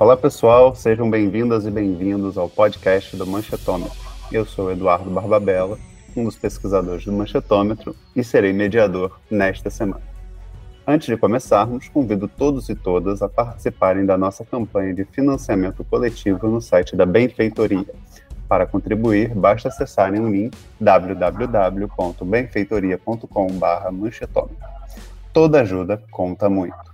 Olá pessoal, sejam bem-vindas e bem-vindos ao podcast do Manchetômetro. Eu sou Eduardo Barbabella, um dos pesquisadores do Manchetômetro e serei mediador nesta semana. Antes de começarmos, convido todos e todas a participarem da nossa campanha de financiamento coletivo no site da Benfeitoria. Para contribuir, basta acessarem o link www.benfeitoria.com/manchetômetro. Toda ajuda conta muito.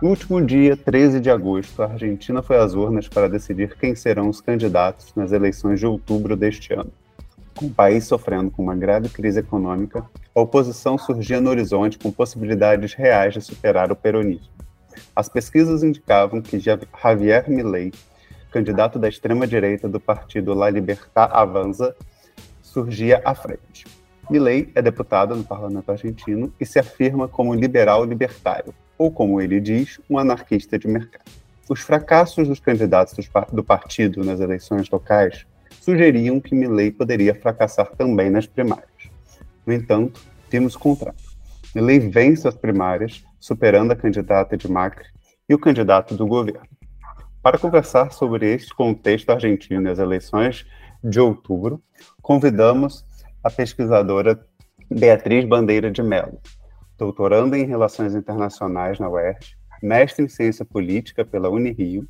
No último dia, 13 de agosto, a Argentina foi às urnas para decidir quem serão os candidatos nas eleições de outubro deste ano. Com o país sofrendo com uma grave crise econômica, a oposição surgia no horizonte com possibilidades reais de superar o peronismo. As pesquisas indicavam que Javier Milei, candidato da extrema-direita do partido La Libertad Avanza, surgia à frente. Milei é deputado no parlamento argentino e se afirma como liberal libertário, ou como ele diz, um anarquista de mercado. Os fracassos dos candidatos do partido nas eleições locais sugeriam que Milley poderia fracassar também nas primárias. No entanto, temos o contrário. Milley vence as primárias, superando a candidata de Macri e o candidato do governo. Para conversar sobre este contexto argentino e as eleições de outubro, convidamos a pesquisadora Beatriz Bandeira de Mello, doutorando em Relações Internacionais na UERJ, mestre em Ciência Política pela Unirio,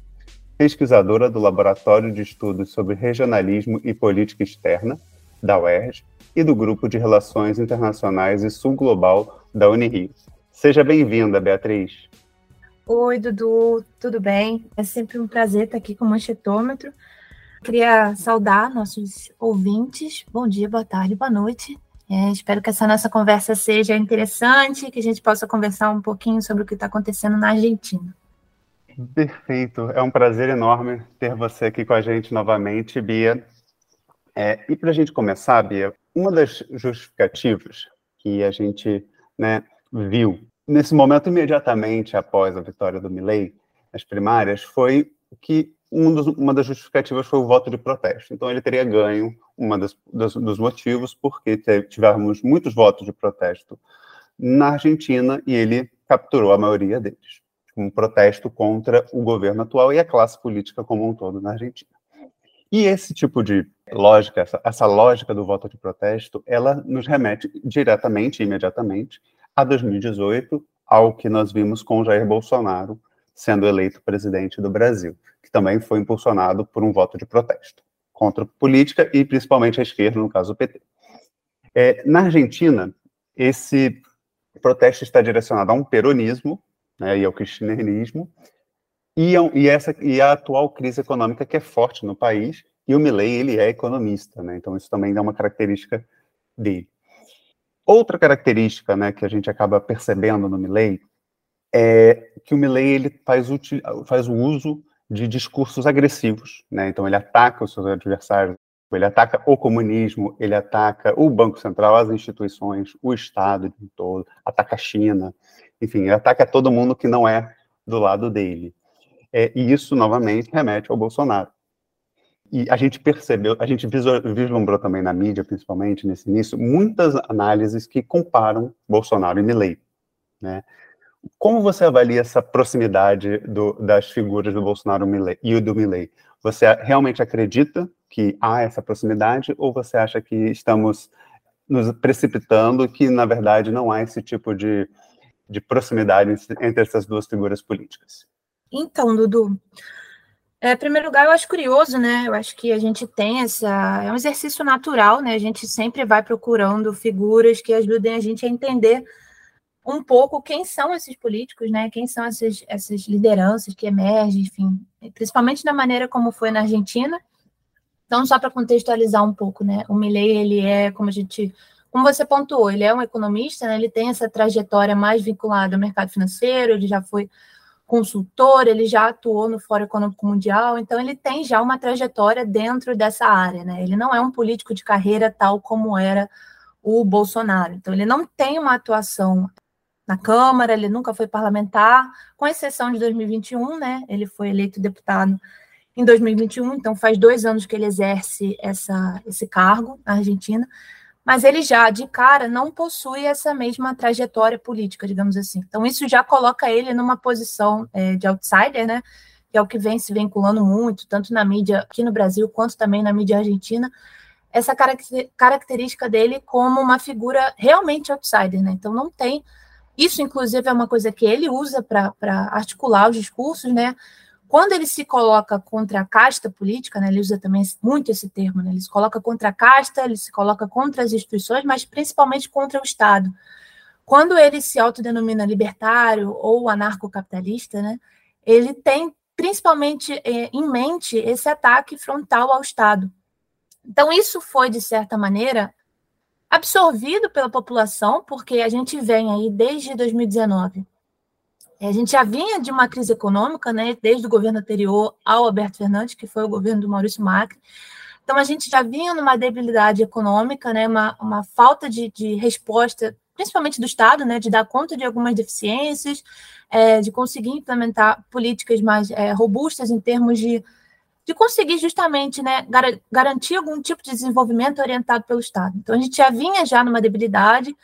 pesquisadora do Laboratório de Estudos sobre Regionalismo e Política Externa, da UERJ, e do Grupo de Relações Internacionais e Sul Global da Unirio. Seja bem-vinda, Beatriz. Oi, Dudu, tudo bem? É sempre um prazer estar aqui com o Manchetômetro. Queria saudar nossos ouvintes. Bom dia, boa tarde, boa noite. É, espero que essa nossa conversa seja interessante, que a gente possa conversar um pouquinho sobre o que está acontecendo na Argentina. Perfeito, é um prazer enorme ter você aqui com a gente novamente, Bia. É, e para a gente começar, Bia, uma das justificativas que a gente né, viu nesse momento imediatamente após a vitória do Milley nas primárias foi que um dos, uma das justificativas foi o voto de protesto. Então, ele teria ganho das, dos motivos porque tivemos muitos votos de protesto na Argentina e ele capturou a maioria deles, um protesto contra o governo atual e a classe política como um todo na Argentina. E esse tipo de lógica, essa, essa lógica do voto de protesto, ela nos remete diretamente, imediatamente, a 2018, ao que nós vimos com Jair Bolsonaro sendo eleito presidente do Brasil que também foi impulsionado por um voto de protesto contra a política e principalmente a esquerda, no caso o PT. É, na Argentina, esse protesto está direcionado a um peronismo né, e ao cristianismo e, a, e, essa, e a atual crise econômica que é forte no país, e o Milley, ele é economista, né, então isso também é uma característica dele. Outra característica né, que a gente acaba percebendo no Milley é que o Milley ele faz, faz o uso de discursos agressivos, né? Então ele ataca os seus adversários, ele ataca o comunismo, ele ataca o Banco Central, as instituições, o Estado de todo, ataca a China, enfim, ele ataca todo mundo que não é do lado dele. É, e isso, novamente, remete ao Bolsonaro. E a gente percebeu, a gente vislumbrou também na mídia, principalmente nesse início, muitas análises que comparam Bolsonaro e Milley, né? Como você avalia essa proximidade do, das figuras do Bolsonaro e do Milley? Você realmente acredita que há essa proximidade ou você acha que estamos nos precipitando que, na verdade, não há esse tipo de, de proximidade entre essas duas figuras políticas? Então, Dudu, é, em primeiro lugar, eu acho curioso, né? Eu acho que a gente tem essa. É um exercício natural, né? A gente sempre vai procurando figuras que ajudem a gente a entender um pouco quem são esses políticos, né? Quem são essas, essas lideranças que emergem, enfim, principalmente da maneira como foi na Argentina. Então, só para contextualizar um pouco, né? O Milley, ele é, como a gente, como você pontuou, ele é um economista, né? Ele tem essa trajetória mais vinculada ao mercado financeiro, ele já foi consultor, ele já atuou no Fórum Econômico Mundial, então ele tem já uma trajetória dentro dessa área, né? Ele não é um político de carreira tal como era o Bolsonaro. Então, ele não tem uma atuação na Câmara, ele nunca foi parlamentar, com exceção de 2021, né? Ele foi eleito deputado em 2021, então faz dois anos que ele exerce essa, esse cargo na Argentina, mas ele já, de cara, não possui essa mesma trajetória política, digamos assim. Então, isso já coloca ele numa posição é, de outsider, né? que é o que vem se vinculando muito, tanto na mídia aqui no Brasil quanto também na mídia argentina, essa característica dele como uma figura realmente outsider, né? Então não tem. Isso, inclusive, é uma coisa que ele usa para articular os discursos, né? Quando ele se coloca contra a casta política, né, ele usa também muito esse termo, né, ele se coloca contra a casta, ele se coloca contra as instituições, mas principalmente contra o Estado. Quando ele se autodenomina libertário ou anarcocapitalista, né, ele tem principalmente é, em mente esse ataque frontal ao Estado. Então, isso foi, de certa maneira, absorvido pela população, porque a gente vem aí desde 2019 é, a gente já vinha de uma crise econômica, né, desde o governo anterior ao Alberto Fernandes, que foi o governo do Maurício Macri. Então, a gente já vinha numa debilidade econômica, né, uma, uma falta de, de resposta, principalmente do Estado, né, de dar conta de algumas deficiências, é, de conseguir implementar políticas mais é, robustas em termos de, de conseguir justamente né, gar garantir algum tipo de desenvolvimento orientado pelo Estado. Então, a gente já vinha já numa debilidade,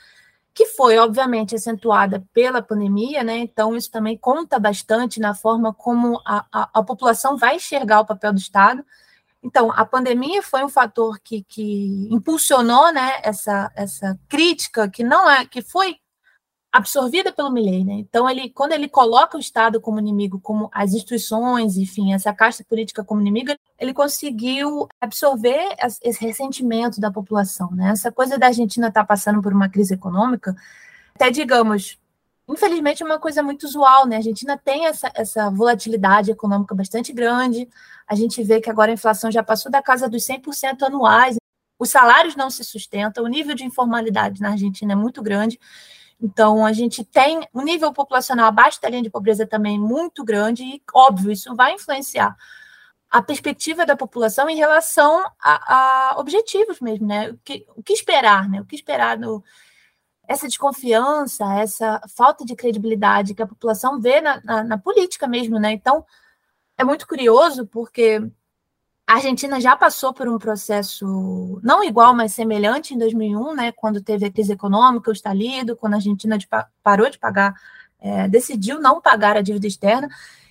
que foi, obviamente, acentuada pela pandemia, né? Então, isso também conta bastante na forma como a, a, a, população vai enxergar o papel do Estado. Então, a pandemia foi um fator que, que impulsionou né, essa, essa crítica que não é, que foi absorvida pelo Milley, né? Então ele, quando ele coloca o Estado como inimigo, como as instituições, enfim, essa casta política como inimiga, ele conseguiu absorver esse ressentimento da população, né? Essa coisa da Argentina estar tá passando por uma crise econômica, até digamos, infelizmente é uma coisa muito usual, né? A Argentina tem essa, essa volatilidade econômica bastante grande. A gente vê que agora a inflação já passou da casa dos 100% anuais. Os salários não se sustentam, o nível de informalidade na Argentina é muito grande. Então, a gente tem um nível populacional abaixo da linha de pobreza também muito grande, e, óbvio, isso vai influenciar a perspectiva da população em relação a, a objetivos mesmo, né? O que, o que, esperar, né? O que esperar do, essa desconfiança, essa falta de credibilidade que a população vê na, na, na política mesmo, né? Então, é muito curioso porque a Argentina já passou por um processo não igual, mas semelhante em 2001, né, quando teve a crise econômica, o estalido, quando a Argentina de, parou de pagar, é, decidiu não pagar a dívida externa,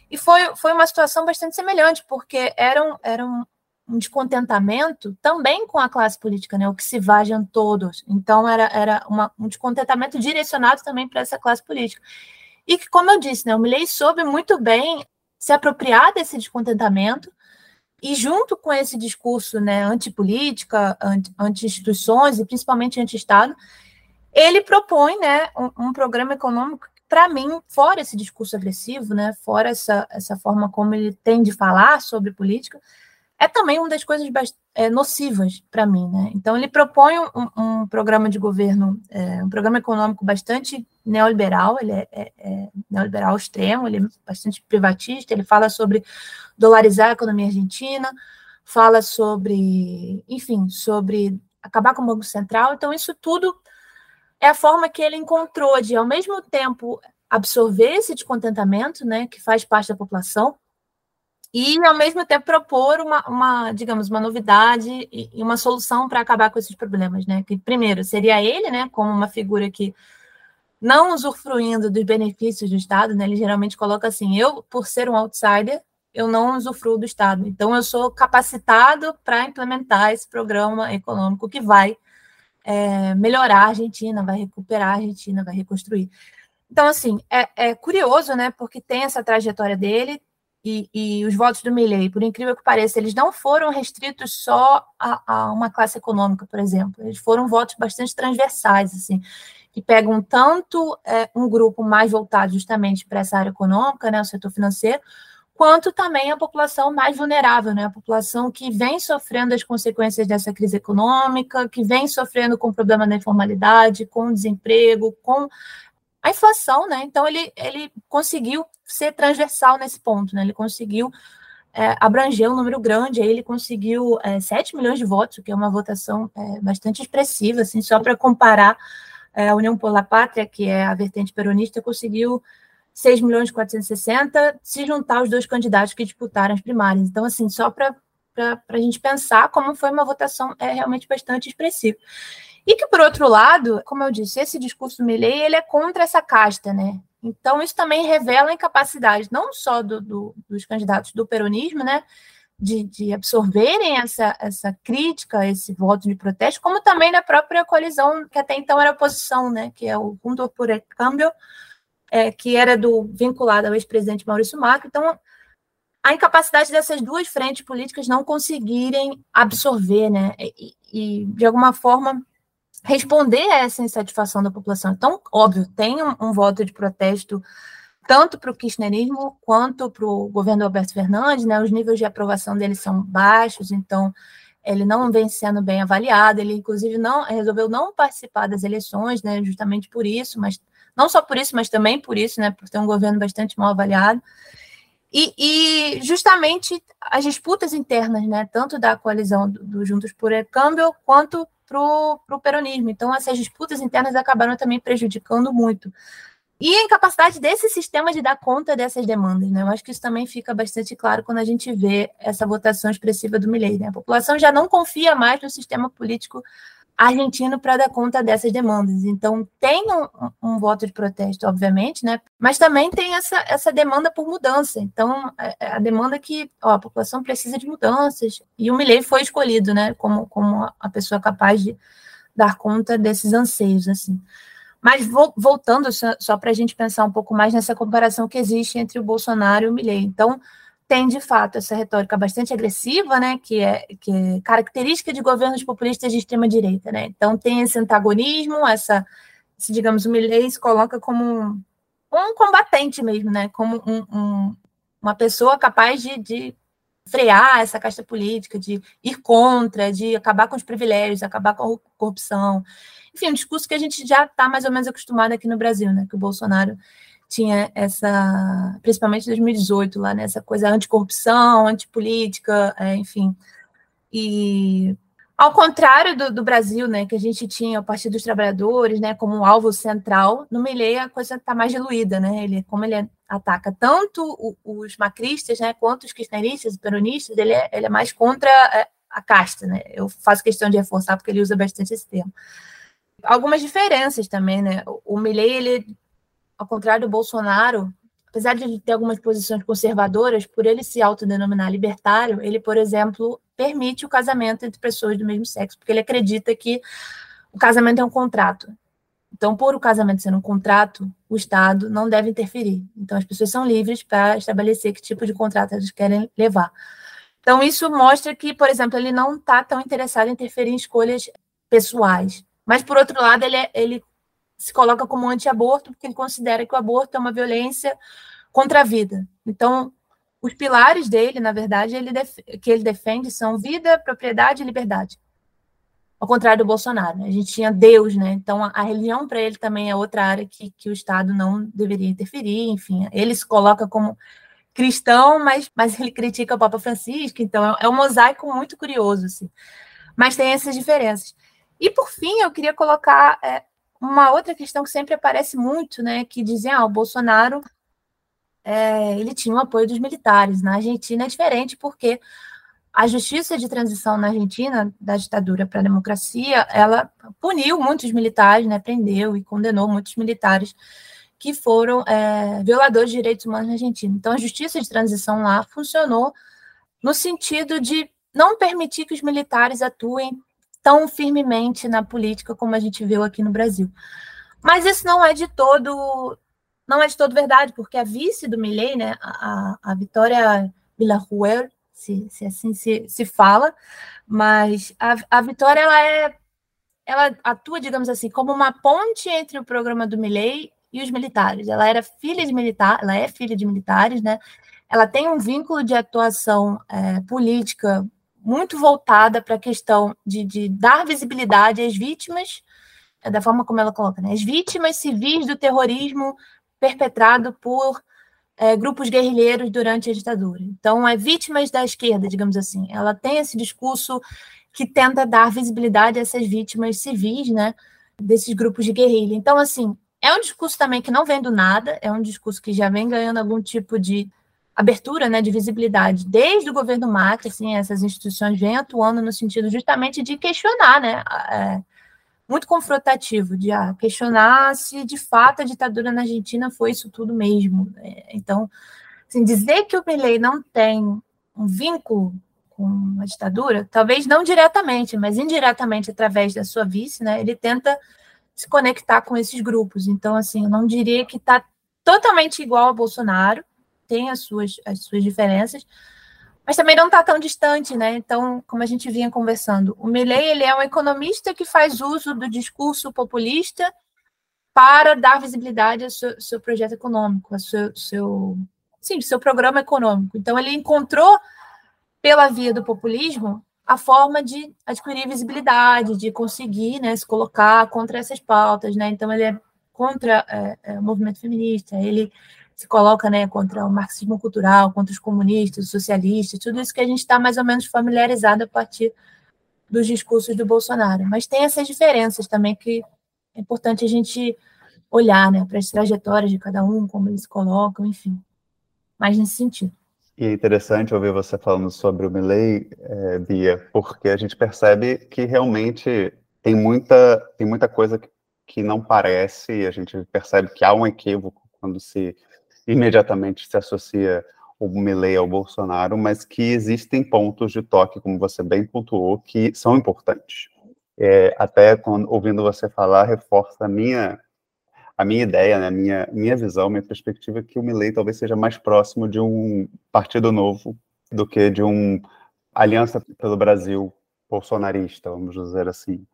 e foi, foi uma situação bastante semelhante, porque era um, era um, descontentamento também com a classe política, né, o que se vajam todos. Então, era, era uma, um descontentamento direcionado também para essa classe política. E que, como eu disse, né, o Milley soube muito bem se apropriar desse descontentamento, e junto com esse discurso né, antipolítica, anti-instituições e principalmente anti-Estado, ele propõe né, um, um programa econômico para mim, fora esse discurso agressivo, né, fora essa, essa forma como ele tem de falar sobre política, é também uma das coisas é, nocivas para mim. Né? Então, ele propõe um, um programa de governo, é, um programa econômico bastante neoliberal, ele é, é, é, neoliberal extremo, ele é bastante privatista, ele fala sobre dolarizar a economia argentina, fala sobre, enfim, sobre acabar com o Banco Central. Então, isso tudo é a forma que ele encontrou de, ao mesmo tempo, absorver esse descontentamento, né, que faz parte da população, e, ao mesmo tempo, propor uma, uma digamos, uma novidade e, uma solução para acabar com esses problemas, né? Que, primeiro, seria ele, né, como uma figura que não usufruindo dos benefícios do Estado, né? Ele geralmente coloca assim: eu, por ser um outsider, eu não usufruo do Estado. Então, eu sou capacitado para implementar esse programa econômico que vai é, melhorar a Argentina, vai recuperar a Argentina, vai reconstruir. Então, assim, é, é curioso, né? Porque tem essa trajetória dele, e, e, os votos do Milley, por incrível que pareça, eles não foram restritos só a, a, uma classe econômica, por exemplo. Eles foram votos bastante transversais, assim, que pegam tanto é, um grupo mais voltado justamente para essa área econômica, né, o setor financeiro, quanto também a população mais vulnerável, né, a população que vem sofrendo as consequências dessa crise econômica, que vem sofrendo com o problema da informalidade, com o desemprego, com a inflação, né? Então ele, ele conseguiu ser transversal nesse ponto, né? Ele conseguiu é, abranger um número grande, aí ele conseguiu é, 7 milhões de votos, o que é uma votação é, bastante expressiva, assim, só para comparar é, a União por la Pátria, que é a vertente peronista, conseguiu 6 milhões e 460 se juntar os dois candidatos que disputaram as primárias. Então, assim, só para a gente pensar como foi uma votação é realmente bastante expressiva. E que, por outro lado, como eu disse, esse discurso do Milley, ele é contra essa casta, né? Então, isso também revela a incapacidade, não só do, do, dos candidatos do peronismo, né, de, de, absorverem essa, essa crítica, esse voto de protesto, como também da própria coalizão, que até então era oposição, né, que é o Juntos por el Cambio, é, que era do vinculado ao ex-presidente Maurício Macri. Então, a incapacidade dessas duas frentes políticas não conseguirem absorver, né, e, e de alguma forma responder a essa insatisfação da população. Então, óbvio, tem um, um voto de protesto tanto para o kirchnerismo quanto para o governo Alberto Fernandes, né? Os níveis de aprovação dele são baixos, então ele não vem sendo bem avaliado. Ele, inclusive, não resolveu não participar das eleições, né? Justamente por isso, mas não só por isso, mas também por isso, né? Por ter um governo bastante mal avaliado. E, e justamente as disputas internas, né? Tanto da coalizão do, do Juntos por Câmbio quanto para o peronismo. Então, essas disputas internas acabaram também prejudicando muito. E a incapacidade desse sistema de dar conta dessas demandas, né? Eu acho que isso também fica bastante claro quando a gente vê essa votação expressiva do Milei, né? A população já não confia mais no sistema político argentino para dar conta dessas demandas. Então, tem um, um, voto de protesto, obviamente, né? mas também tem essa, essa demanda por mudança. Então, a, é, é a demanda que ó, a população precisa de mudanças. E o Milley foi escolhido né? como, como a pessoa capaz de dar conta desses anseios. assim. Mas vo, voltando só, só para a gente pensar um pouco mais nessa comparação que existe entre o Bolsonaro e o Milley. Então, tem de fato essa retórica bastante agressiva, né, que é, que é característica de governos populistas de extrema direita, né? Então tem esse antagonismo, essa, se digamos, o Milley se coloca como um, um combatente mesmo, né? Como um, um, uma pessoa capaz de, de frear essa casta política, de ir contra, de acabar com os privilégios, acabar com a corrupção. Enfim, um discurso que a gente já está mais ou menos acostumado aqui no Brasil, né? Que o Bolsonaro tinha essa, principalmente em 2018, lá, nessa né, coisa anticorrupção, antipolítica, é, enfim. E ao contrário do, do, Brasil, né, que a gente tinha o Partido dos Trabalhadores, né, como um alvo central, no Milei a coisa está mais diluída, né? Ele, como ele ataca tanto os macristas, né, quanto os kirchneristas, peronistas, ele é, ele é mais contra é, a casta, né? Eu faço questão de reforçar porque ele usa bastante esse termo. Algumas diferenças também, né? O Milley, ele ao contrário do Bolsonaro, apesar de ter algumas posições conservadoras, por ele se autodenominar libertário, ele, por exemplo, permite o casamento entre pessoas do mesmo sexo, porque ele acredita que o casamento é um contrato. Então, por o casamento ser um contrato, o Estado não deve interferir. Então, as pessoas são livres para estabelecer que tipo de contrato elas querem levar. Então, isso mostra que, por exemplo, ele não está tão interessado em interferir em escolhas pessoais. Mas, por outro lado, ele, é, ele se coloca como anti-aborto, porque ele considera que o aborto é uma violência contra a vida. Então, os pilares dele, na verdade, ele que ele defende são vida, propriedade e liberdade. Ao contrário do Bolsonaro, né? a gente tinha Deus, né? Então a, a religião para ele também é outra área que, que o Estado não deveria interferir, enfim. Ele se coloca como cristão, mas, mas ele critica o Papa Francisco, então é, é um mosaico muito curioso, assim. Mas tem essas diferenças. E por fim, eu queria colocar é, uma outra questão que sempre aparece muito, né, que dizem, ah, o Bolsonaro, é, ele tinha o apoio dos militares. Na Argentina é diferente, porque a justiça de transição na Argentina, da ditadura para a democracia, ela puniu muitos militares, né, prendeu e condenou muitos militares que foram é, violadores de direitos humanos na Argentina. Então, a justiça de transição lá funcionou no sentido de não permitir que os militares atuem tão firmemente na política como a gente viu aqui no Brasil. Mas isso não é de todo não é de todo verdade, porque a vice do Milley, né, a, a Vitória Villarruel, se, se assim se, se fala, mas a, a Vitória ela é ela atua, digamos assim, como uma ponte entre o programa do Milley e os militares. Ela era filha de militar, ela é filha de militares, né? Ela tem um vínculo de atuação é, política muito voltada para a questão de, de, dar visibilidade às vítimas, é da forma como ela coloca, né? as vítimas civis do terrorismo perpetrado por é, grupos guerrilheiros durante a ditadura. Então, é vítimas da esquerda, digamos assim. Ela tem esse discurso que tenta dar visibilidade a essas vítimas civis, né, desses grupos de guerrilha. Então, assim, é um discurso também que não vem do nada, é um discurso que já vem ganhando algum tipo de abertura né, de visibilidade desde o governo Macri, assim, essas instituições vêm atuando no sentido justamente de questionar né, é, muito confrontativo, de ah, questionar se de fato a ditadura na Argentina foi isso tudo mesmo. É, então, assim, dizer que o Milley não tem um vínculo com a ditadura, talvez não diretamente, mas indiretamente através da sua vice, né, ele tenta se conectar com esses grupos. Então, assim, eu não diria que está totalmente igual a Bolsonaro, tem as suas, as suas diferenças, mas também não está tão distante, né? Então, como a gente vinha conversando, o Milley ele é um economista que faz uso do discurso populista para dar visibilidade ao seu, seu projeto econômico, ao seu, seu, sim, seu programa econômico. Então, ele encontrou, pela via do populismo, a forma de adquirir visibilidade, de conseguir né, se colocar contra essas pautas. Né? Então, ele é contra é, é, o movimento feminista, ele se coloca né, contra o marxismo cultural, contra os comunistas, os socialistas, tudo isso que a gente está mais ou menos familiarizado a partir dos discursos do Bolsonaro. Mas tem essas diferenças também que é importante a gente olhar né, para as trajetórias de cada um, como eles se colocam, enfim. Mais nesse sentido. E é interessante ouvir você falando sobre o Milley, é, Bia, porque a gente percebe que realmente tem muita, tem muita coisa que, que não parece, a gente percebe que há um equívoco quando se imediatamente se associa o Milley ao Bolsonaro, mas que existem pontos de toque, como você bem pontuou, que são importantes. É, até quando, ouvindo você falar, reforça a minha a minha ideia, né, a minha, minha visão, minha perspectiva que o Milley talvez seja mais próximo de um partido novo do que de um aliança pelo Brasil bolsonarista, vamos dizer assim.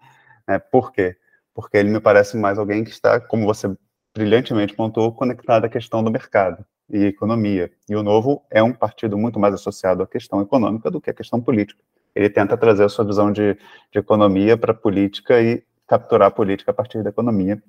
É, por quê? Porque ele me parece mais alguém que está, como você brilhantemente pontuou, conectado à questão do mercado e economia. E o Novo é um partido muito mais associado à questão econômica do que à questão política. Ele tenta trazer a sua visão de, de economia para a política e capturar a política a partir da economia,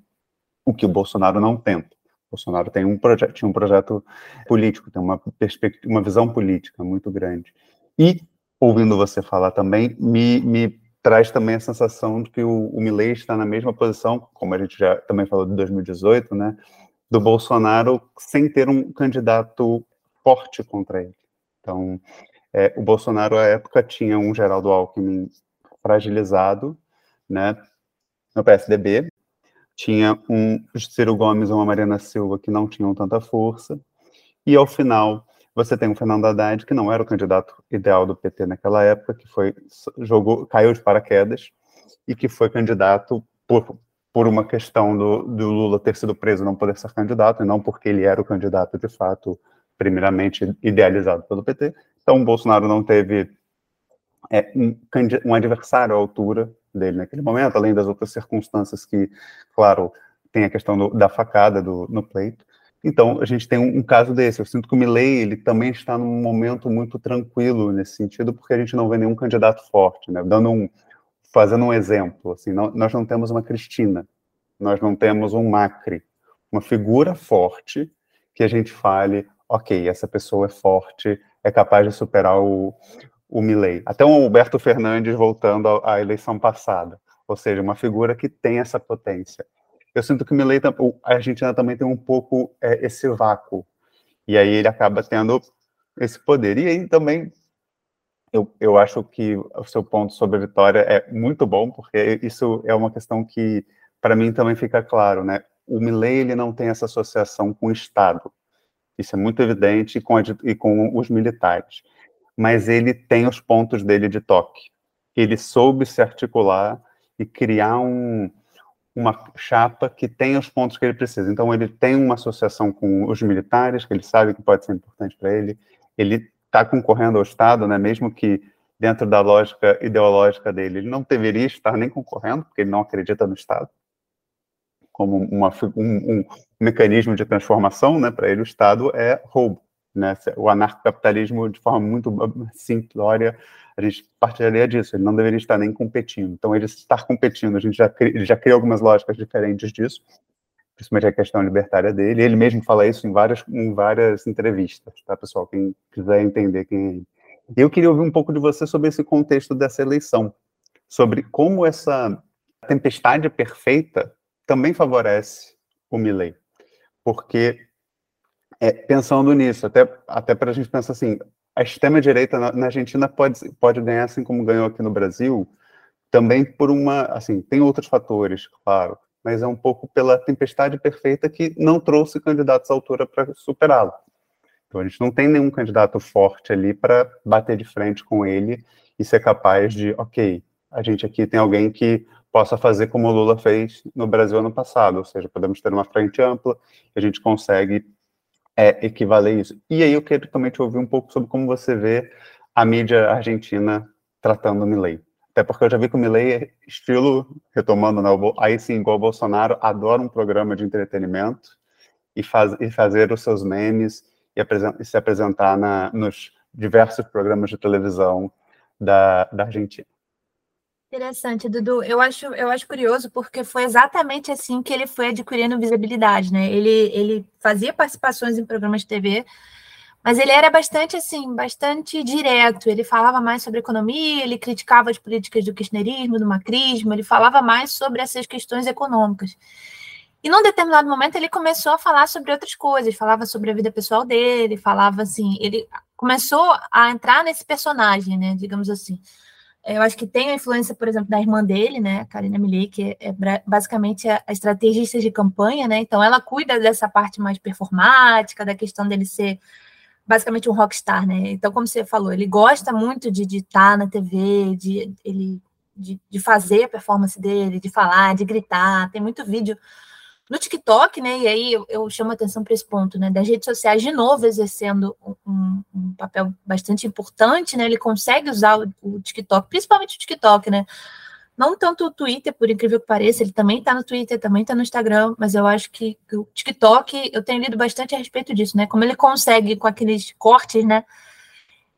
o que o Bolsonaro não tenta. O Bolsonaro tem um projeto, tinha um projeto político, tem uma perspectiva, uma visão política muito grande. E ouvindo você falar também, me, me traz também a sensação de que o, o Milley está na mesma posição, como a gente já também falou de 2018, né, do Bolsonaro sem ter um candidato forte contra ele. Então, é, o Bolsonaro, à época, tinha um Geraldo Alckmin fragilizado, né, no PSDB, tinha um Ciro Gomes ou uma Mariana Silva que não tinham tanta força, e ao final você tem o Fernando Haddad, que não era o candidato ideal do PT naquela época, que foi jogou, caiu de paraquedas e que foi candidato por, por uma questão do, do Lula ter sido preso não poder ser candidato, e não porque ele era o candidato de fato, primeiramente idealizado pelo PT. Então, o Bolsonaro não teve é, um, um adversário à altura dele naquele momento, além das outras circunstâncias que, claro, tem a questão do, da facada do, no pleito. Então, a gente tem um, um, caso desse. Eu sinto que o Milley, ele também está num momento muito tranquilo nesse sentido, porque a gente não vê nenhum candidato forte, né? Dando um, fazendo um exemplo, assim, não, nós não temos uma Cristina, nós não temos um Macri, uma figura forte que a gente fale, ok, essa pessoa é forte, é capaz de superar o, o Milley. Até o Alberto Fernandes voltando à, à eleição passada, ou seja, uma figura que tem essa potência eu sinto que o Milley, a Argentina também tem um pouco é, esse vácuo. E aí ele acaba tendo esse poder. E aí também, eu, eu acho que o seu ponto sobre a vitória é muito bom, porque isso é uma questão que, para mim, também fica claro, né? O Milley, ele não tem essa associação com o Estado. Isso é muito evidente com, a, e com os militares. Mas ele tem os pontos dele de toque. Ele soube se articular e criar um, uma chapa que tem os pontos que ele precisa. Então, ele tem uma associação com os militares, que ele sabe que pode ser importante para ele. Ele está concorrendo ao Estado, né, mesmo que dentro da lógica ideológica dele, ele não deveria estar nem concorrendo, porque ele não acredita no Estado como uma, um, um mecanismo de transformação, né, para ele o Estado é roubo. Né? O anarcocapitalismo, de forma muito simplória, a gente partilharia disso, ele não deveria estar nem competindo. Então, ele estar competindo, a gente já, ele já cria algumas lógicas diferentes disso, principalmente a questão libertária dele. Ele mesmo fala isso em várias, em várias entrevistas, tá, pessoal? Quem quiser entender quem é ele. Eu queria ouvir um pouco de você sobre esse contexto dessa eleição, sobre como essa tempestade perfeita também favorece o Milley, porque é, pensando nisso, até, até para a gente pensar assim, a extrema-direita na, na, Argentina pode, pode ganhar assim como ganhou aqui no Brasil, também por uma, assim, tem outros fatores, claro, mas é um pouco pela tempestade perfeita que não trouxe candidatos à altura para superá-lo. Então a gente não tem nenhum candidato forte ali para bater de frente com ele e ser capaz de, ok, a gente aqui tem alguém que possa fazer como o Lula fez no Brasil ano passado, ou seja, podemos ter uma frente ampla a gente consegue é, equivaler isso. E aí eu quero também te ouvir um pouco sobre como você vê a mídia argentina tratando o Milley. Até porque eu já vi que o Milley é estilo, retomando, né, aí sim, igual o Bolsonaro, adora um programa de entretenimento e, faz, e fazer os seus memes e, e se apresentar na, nos diversos programas de televisão da, da Argentina. Interessante, Dudu. Eu acho, eu acho curioso porque foi exatamente assim que ele foi adquirindo visibilidade, né? Ele, ele fazia participações em programas de TV, mas ele era bastante assim, bastante direto. Ele falava mais sobre economia, ele criticava as políticas do kirchnerismo, do macrismo, ele falava mais sobre essas questões econômicas. E num determinado momento ele começou a falar sobre outras coisas, falava sobre a vida pessoal dele, falava assim, ele começou a entrar nesse personagem, né, digamos assim. Eu acho que tem a influência, por exemplo, da irmã dele, né, Karina Milley, que é basicamente a estrategista de campanha, né? Então ela cuida dessa parte mais performática, da questão dele ser basicamente um rockstar, né? Então, como você falou, ele gosta muito de, estar na TV, de ele de, de fazer a performance dele, de falar, de gritar. Tem muito vídeo no TikTok, né? E aí eu, eu chamo atenção para esse ponto, né? Das redes sociais de novo exercendo um, um, papel bastante importante, né? Ele consegue usar o, o, TikTok, principalmente o TikTok, né? Não tanto o Twitter, por incrível que pareça, ele também está no Twitter, também está no Instagram, mas eu acho que, o TikTok, eu tenho lido bastante a respeito disso, né? Como ele consegue, com aqueles cortes, né?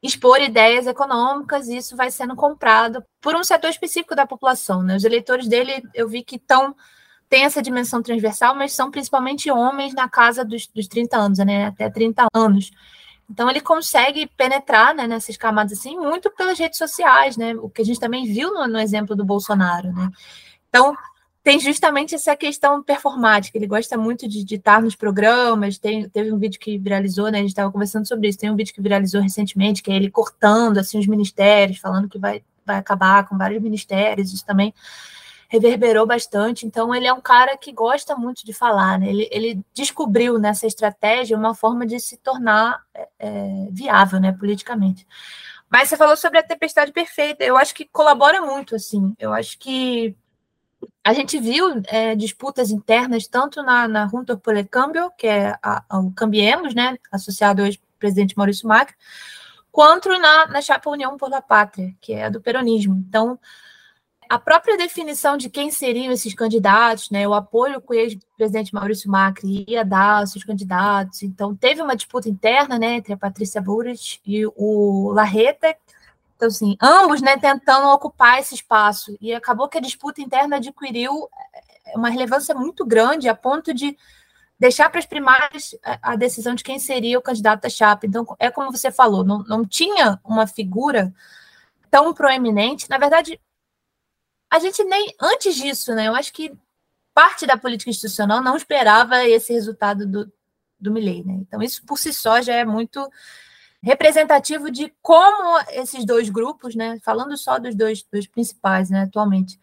expor ideias econômicas, e isso vai sendo comprado por um setor específico da população. Né? Os eleitores dele, eu vi que estão tem essa dimensão transversal, mas são principalmente homens na casa dos, dos 30 anos, né? Até 30 anos. Então ele consegue penetrar né, nessas camadas assim muito pelas redes sociais, né? O que a gente também viu no, no exemplo do Bolsonaro, né? Então tem justamente essa questão performática. Ele gosta muito de, estar nos programas. Tem, teve um vídeo que viralizou, né? A gente estava conversando sobre isso. Tem um vídeo que viralizou recentemente, que é ele cortando assim os ministérios, falando que vai, vai acabar com vários ministérios. Isso também reverberou bastante. Então, ele é um cara que gosta muito de falar, né? Ele, ele descobriu nessa estratégia uma forma de se tornar é, é, viável, né, politicamente. Mas você falou sobre a tempestade perfeita. Eu acho que colabora muito, assim. Eu acho que a gente viu é, disputas internas tanto na, na Junta por el Cambio, que é a, o Cambiemos, né, associado ao presidente Maurício Macri, quanto na, na chapa União por la Pátria, que é a do peronismo. Então, a própria definição de quem seriam esses candidatos, né, o apoio que o ex-presidente Maurício Macri ia dar aos seus candidatos. Então, teve uma disputa interna né, entre a Patrícia Bullrich e o Larreta. Então, assim, ambos né, tentando ocupar esse espaço. E acabou que a disputa interna adquiriu é, uma relevância muito grande, a ponto de deixar para as primárias a decisão de quem seria o candidato da chapa. Então, é como você falou, não, não tinha uma figura tão proeminente. Na verdade, a gente nem antes disso, né? Eu acho que parte da política institucional não esperava esse resultado do, do Milley, né? Então, isso por si só já é muito representativo de como esses dois grupos, né? Falando só dos dois, dos principais, né, atualmente,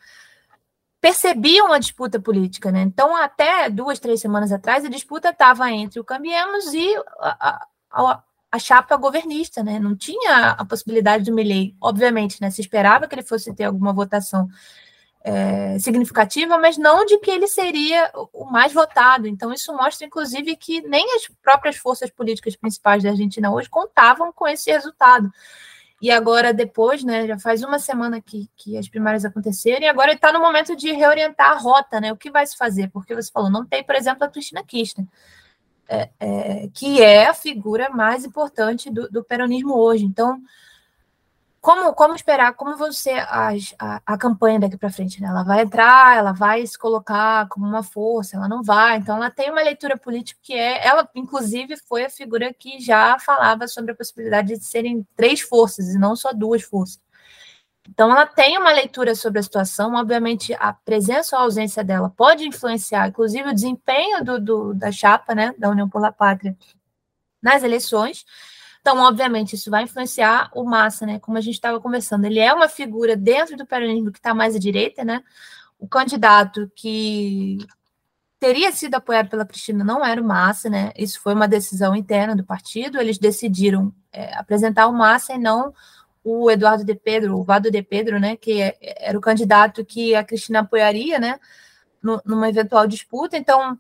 percebiam a disputa política, né? Então, até duas, três semanas atrás, a disputa estava entre o Cambiemos e a, a, a, chapa governista, né? Não tinha a possibilidade do Milley, obviamente, né? Se esperava que ele fosse ter alguma votação é, significativa, mas não de que ele seria o mais votado. Então, isso mostra, inclusive, que nem as próprias forças políticas principais da Argentina hoje contavam com esse resultado. E agora, depois, né, já faz uma semana que, que as primárias aconteceram, e agora está no momento de reorientar a rota, né? O que vai se fazer? Porque você falou, não tem, por exemplo, a Cristina Kirchner, é, é, que é a figura mais importante do, do peronismo hoje. Então, como, como esperar, como você a, a, a campanha daqui para frente, né? Ela vai entrar, ela vai se colocar como uma força, ela não vai. Então, ela tem uma leitura política que é, ela inclusive foi a figura que já falava sobre a possibilidade de serem três forças e não só duas forças. Então, ela tem uma leitura sobre a situação. Obviamente, a presença ou a ausência dela pode influenciar, inclusive, o desempenho do, do da chapa, né, da União pela Pátria nas eleições Então, obviamente, isso vai influenciar o Massa, né? Como a gente estava conversando, ele é uma figura dentro do peronismo que está mais à direita, né? O candidato que teria sido apoiado pela Cristina não era o Massa, né? Isso foi uma decisão interna do partido. Eles decidiram é, apresentar o Massa e não o Eduardo de Pedro, o Vado de Pedro, né? Que é, era o candidato que a Cristina apoiaria, né? Numa eventual disputa. Então,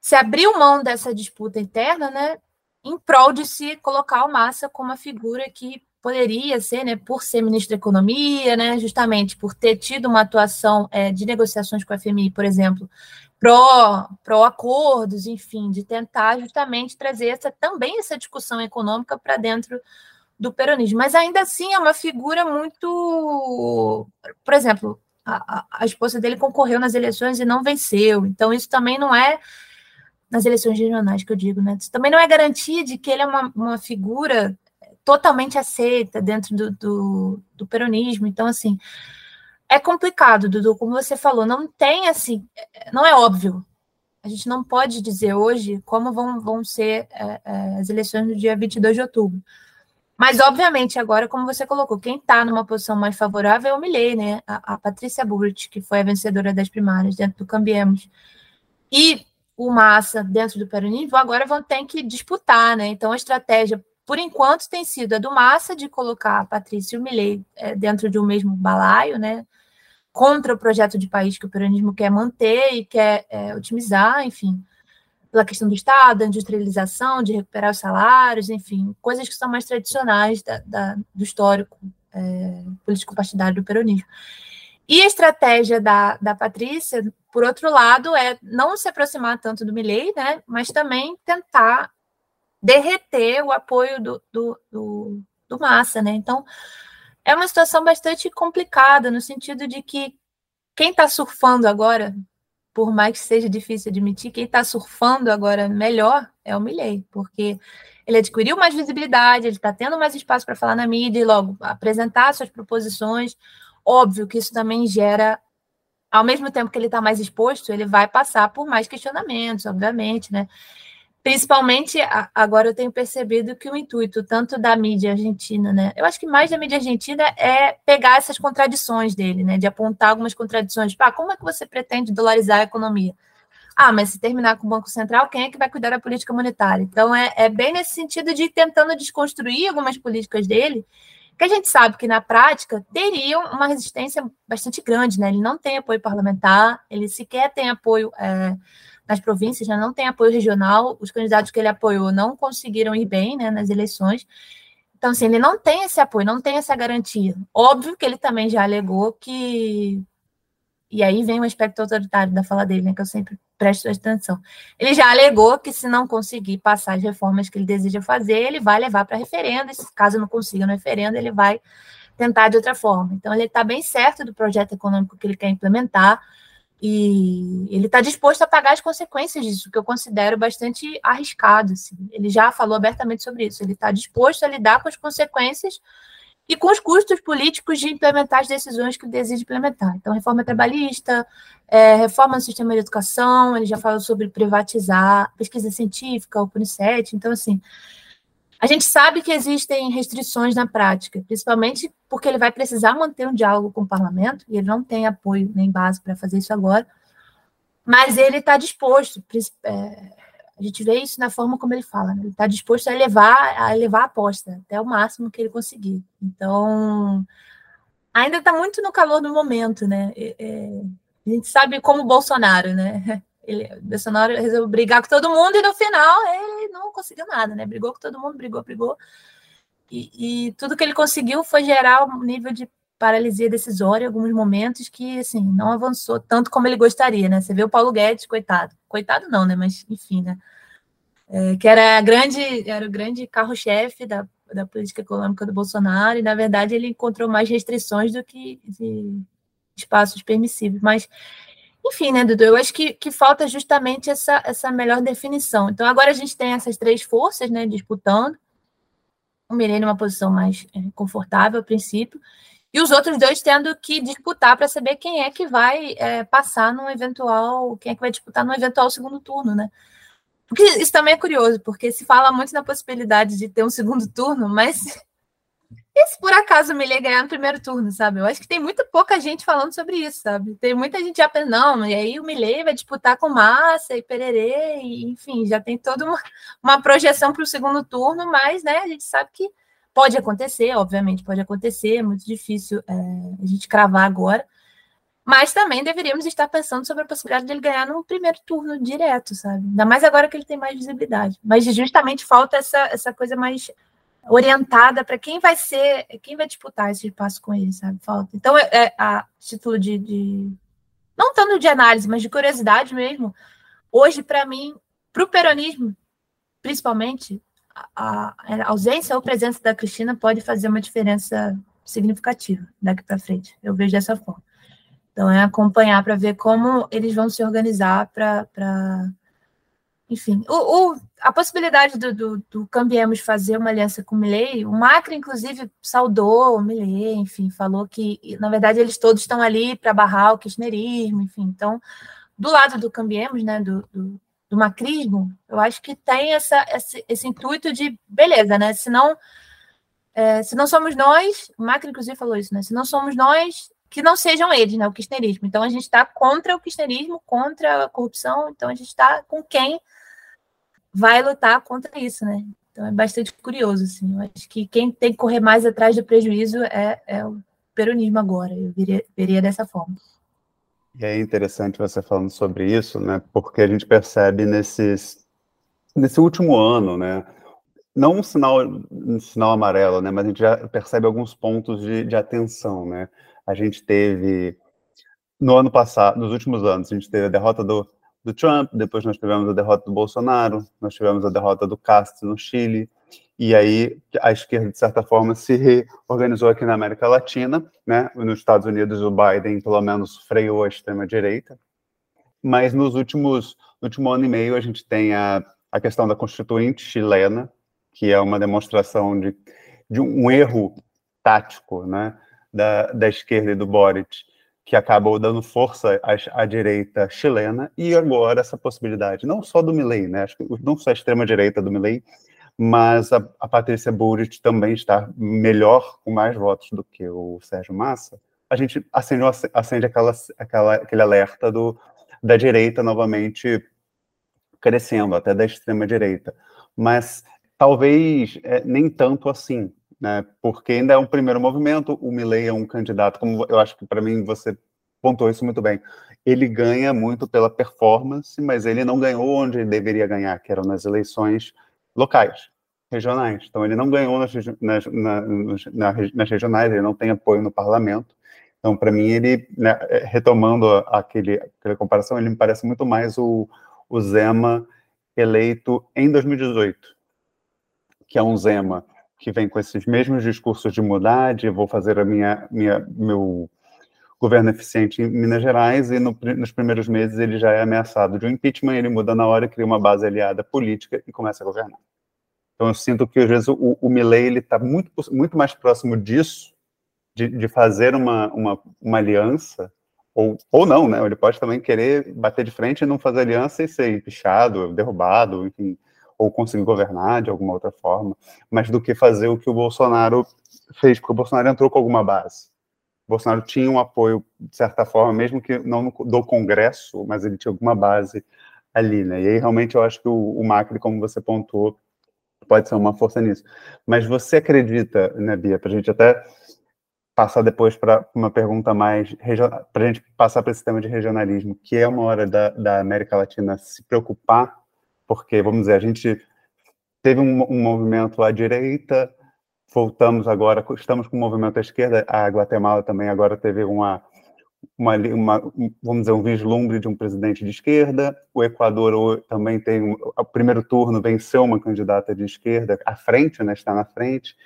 se abriu mão dessa disputa interna, né? Em prol de se colocar o Massa como uma figura que poderia ser, né, por ser ministro da Economia, né, justamente por ter tido uma atuação é, de negociações com a FMI, por exemplo, pró, pró acordos, enfim, de tentar justamente trazer essa, também essa discussão econômica para dentro do peronismo. Mas ainda assim é uma figura muito. Por exemplo, a, a, esposa dele concorreu nas eleições e não venceu. Então, isso também não é. Nas eleições regionais, que eu digo, né? Isso também não é garantia de que ele é uma, uma figura totalmente aceita dentro do, do, do peronismo. Então, assim, é complicado, Dudu, como você falou, não tem assim, não é óbvio. A gente não pode dizer hoje como vão, vão ser é, é, as eleições no dia 22 de outubro. Mas, obviamente, agora, como você colocou, quem está numa posição mais favorável é o Milley, né? A, a Patrícia Bullrich, que foi a vencedora das primárias dentro do Cambiemos, e o Massa dentro do peronismo, agora vão ter que disputar, né? Então, a estratégia, por enquanto, tem sido a do Massa de colocar a Patrícia e o Milley é, dentro de um mesmo balaio, né? contra o projeto de país que o peronismo quer manter e quer é, otimizar, enfim, pela questão do Estado, da industrialização, de recuperar os salários, enfim, coisas que são mais tradicionais da, da, do histórico é, político-partidário do peronismo. E a estratégia da, da Patrícia, por outro lado, é não se aproximar tanto do Milley, né, mas também tentar derreter o apoio do, do, do, do Massa, né? Então, é uma situação bastante complicada, no sentido de que quem está surfando agora, por mais que seja difícil admitir, quem está surfando agora melhor é o Milley, porque ele adquiriu mais visibilidade, ele está tendo mais espaço para falar na mídia e logo apresentar suas proposições. Óbvio que isso também gera, ao mesmo tempo que ele está mais exposto, ele vai passar por mais questionamentos, obviamente, né? Principalmente agora eu tenho percebido que o intuito tanto da mídia argentina, né? Eu acho que mais da mídia argentina é pegar essas contradições dele, né? De apontar algumas contradições. Tipo, ah, como é que você pretende dolarizar a economia? Ah, mas se terminar com o Banco Central, quem é que vai cuidar da política monetária? Então é, é bem nesse sentido de ir tentando desconstruir algumas políticas dele, que a gente sabe que na prática teriam uma resistência bastante grande, né? Ele não tem apoio parlamentar, ele sequer tem apoio. É, nas províncias, né, não tem apoio regional, os candidatos que ele apoiou não conseguiram ir bem né, nas eleições. Então, assim, ele não tem esse apoio, não tem essa garantia. Óbvio que ele também já alegou que. E aí vem o aspecto autoritário da fala dele, né, que eu sempre presto atenção. Ele já alegou que, se não conseguir passar as reformas que ele deseja fazer, ele vai levar para referendo, e caso não consiga no referendo, ele vai tentar de outra forma. Então, ele está bem certo do projeto econômico que ele quer implementar. E ele está disposto a pagar as consequências disso, que eu considero bastante arriscado. Assim. Ele já falou abertamente sobre isso. Ele está disposto a lidar com as consequências e com os custos políticos de implementar as decisões que deseja implementar. Então, reforma trabalhista, é, reforma no sistema de educação, ele já falou sobre privatizar pesquisa científica, o PUNICET. Então, assim, a gente sabe que existem restrições na prática, principalmente porque ele vai precisar manter um diálogo com o parlamento, e ele não tem apoio nem base para fazer isso agora, mas ele está disposto, é, a gente vê isso na forma como ele fala, né? ele está disposto a elevar, a elevar a aposta até o máximo que ele conseguir. Então, ainda está muito no calor do momento, né? É, é a gente sabe como Bolsonaro, né? Ele, Bolsonaro resolveu brigar com todo mundo e no final ele não conseguiu nada, né? Brigou com todo mundo, brigou, brigou. E, e tudo que ele conseguiu foi gerar um nível de paralisia decisória em alguns momentos que, assim, não avançou tanto como ele gostaria, né? Você vê o Paulo Guedes, coitado. Coitado não, né? Mas, enfim, né? É, que era, grande, era o grande carro-chefe da, da política econômica do Bolsonaro, e, na verdade, ele encontrou mais restrições do que espaços permissíveis. Mas enfim, né, Dudu? Eu acho que, que falta justamente essa, essa melhor definição. Então, agora a gente tem essas três forças né, disputando. O Mirei numa posição mais é, confortável, a princípio, e os outros dois tendo que disputar para saber quem é que vai é, passar no eventual, quem é que vai disputar no eventual segundo turno, né? Porque isso também é curioso, porque se fala muito na possibilidade de ter um segundo turno, mas e se por acaso o Milley ganhar no primeiro turno, sabe? Eu acho que tem muito pouca gente falando sobre isso, sabe? Tem muita gente já pensando, não, e aí o Milley vai disputar com Massa e Pererê, e, enfim, já tem toda uma, uma projeção para o segundo turno, mas, né, a gente sabe que pode acontecer, obviamente pode acontecer, é muito difícil é, a gente cravar agora, mas também deveríamos estar pensando sobre a possibilidade dele ganhar no primeiro turno direto, sabe? Ainda mais agora que ele tem mais visibilidade. Mas justamente falta essa, essa coisa mais orientada para quem vai ser, quem vai disputar esse espaço com ele, sabe? Falta. Então, é, é a título de, de, não tanto de análise, mas de curiosidade mesmo. Hoje, para mim, para o peronismo, principalmente, a, a, ausência ou presença da Cristina pode fazer uma diferença significativa daqui para frente. Eu vejo dessa forma. Então, é acompanhar para ver como eles vão se organizar para. Enfim, o, o, a possibilidade do, do, do Cambiemos fazer uma aliança com o Milley, o Macri, inclusive, saudou o Milley, enfim, falou que, na verdade, eles todos estão ali para barrar o kirchnerismo, enfim. Então, do lado do Cambiemos, né, do, do, do macrismo, eu acho que tem essa, esse, esse intuito de, beleza, né, se não, é, se não somos nós, o Macri, inclusive, falou isso, né, se não somos nós, que não sejam eles, né, o kirchnerismo. Então a gente está contra o kirchnerismo, contra a corrupção, então a gente está com quem vai lutar contra isso, né? Então é bastante curioso, assim. Eu acho que quem tem que correr mais atrás do prejuízo é, é o peronismo agora. Eu veria, veria dessa forma. E é interessante você falando sobre isso, né? Porque a gente percebe nesses, nesse último ano, né? Não um sinal, um sinal amarelo, né? Mas a gente já percebe alguns pontos de, de atenção, né? A gente teve, no ano passado, nos últimos anos, a gente teve a derrota do, do Trump, depois nós tivemos a derrota do Bolsonaro, nós tivemos a derrota do Castro no Chile, e aí a esquerda, de certa forma, se reorganizou aqui na América Latina, né? Nos Estados Unidos, o Biden, pelo menos, freou a extrema-direita, mas nos últimos, no último ano e meio, a gente tem a, a questão da Constituinte chilena, que é uma demonstração de, de um erro tático, né? da, da esquerda e do Boric, que acabou dando força à, à, direita chilena, e agora essa possibilidade, não só do Milley, né, acho que não só a extrema-direita do Milley, mas a, a Patrícia Bullrich também está melhor, com mais votos do que o Sérgio Massa, a gente acende, acende aquela, aquela, aquele alerta do, da direita novamente crescendo, até da extrema-direita. Mas talvez é, nem tanto assim, né? Porque ainda é um primeiro movimento, o Milley é um candidato, como eu acho que para mim você pontuou isso muito bem. Ele ganha muito pela performance, mas ele não ganhou onde ele deveria ganhar, que eram nas eleições locais, regionais. Então ele não ganhou nas, nas, nas, nas regionais, ele não tem apoio no parlamento. Então, para mim, ele, né, retomando aquele, aquela comparação, ele me parece muito mais o, o Zema eleito em 2018, que é um Zema que vem com esses mesmos discursos de mudar, de vou fazer a minha, minha meu governo eficiente em Minas Gerais, e no, nos primeiros meses ele já é ameaçado de um impeachment, ele muda na hora, cria uma base aliada política e começa a governar. Então eu sinto que às vezes o, o Milley está muito, muito mais próximo disso, de, de fazer uma, uma, uma aliança, ou, ou não, né? Ele pode também querer bater de frente e não fazer aliança e ser empichado, derrubado, enfim, ou conseguir governar de alguma outra forma, mas do que fazer o que o Bolsonaro fez, porque o Bolsonaro entrou com alguma base. O Bolsonaro tinha um apoio, de certa forma, mesmo que não do Congresso, mas ele tinha alguma base ali, né? E aí, realmente, eu acho que o, Macri, como você pontuou, pode ser uma força nisso. Mas você acredita, né, Bia, para a gente até passar depois para uma pergunta mais, para a gente passar para esse tema de regionalismo, que é uma hora da, da América Latina se preocupar porque, vamos dizer, a gente teve um, um movimento à direita, voltamos agora, estamos com um movimento à esquerda, a Guatemala também agora teve uma, uma, uma, vamos dizer, um vislumbre de um presidente de esquerda, o Equador também tem, o primeiro turno venceu uma candidata de esquerda, à frente, né, está na frente,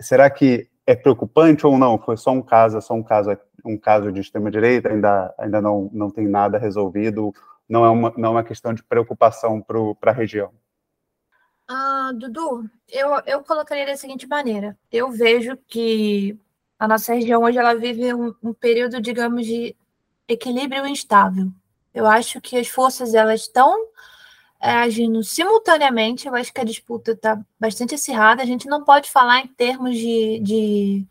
será que é preocupante ou não? Foi só um caso, é só um caso, um caso de extrema-direita, ainda, ainda não, não tem nada resolvido, não é uma, não é uma questão de preocupação para a região? Ah, Dudu, eu, eu colocaria da seguinte maneira: eu vejo que a nossa região hoje ela vive um, um período, digamos, de equilíbrio instável. Eu acho que as forças elas estão é, agindo simultaneamente. Eu acho que a disputa está bastante acirrada. A gente não pode falar em termos de, de,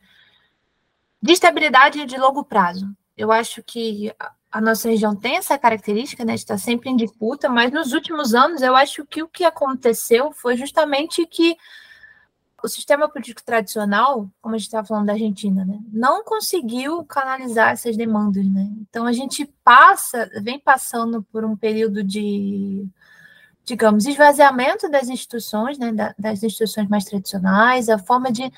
de estabilidade de longo prazo. Eu acho que a nossa região tem essa característica, né, de estar sempre em disputa, mas nos últimos anos eu acho que o que aconteceu foi justamente que o sistema político tradicional, como a gente estava falando da Argentina, né, não conseguiu canalizar essas demandas, né? Então a gente passa, vem passando por um período de, digamos, esvaziamento das instituições, né, das instituições mais tradicionais, a forma de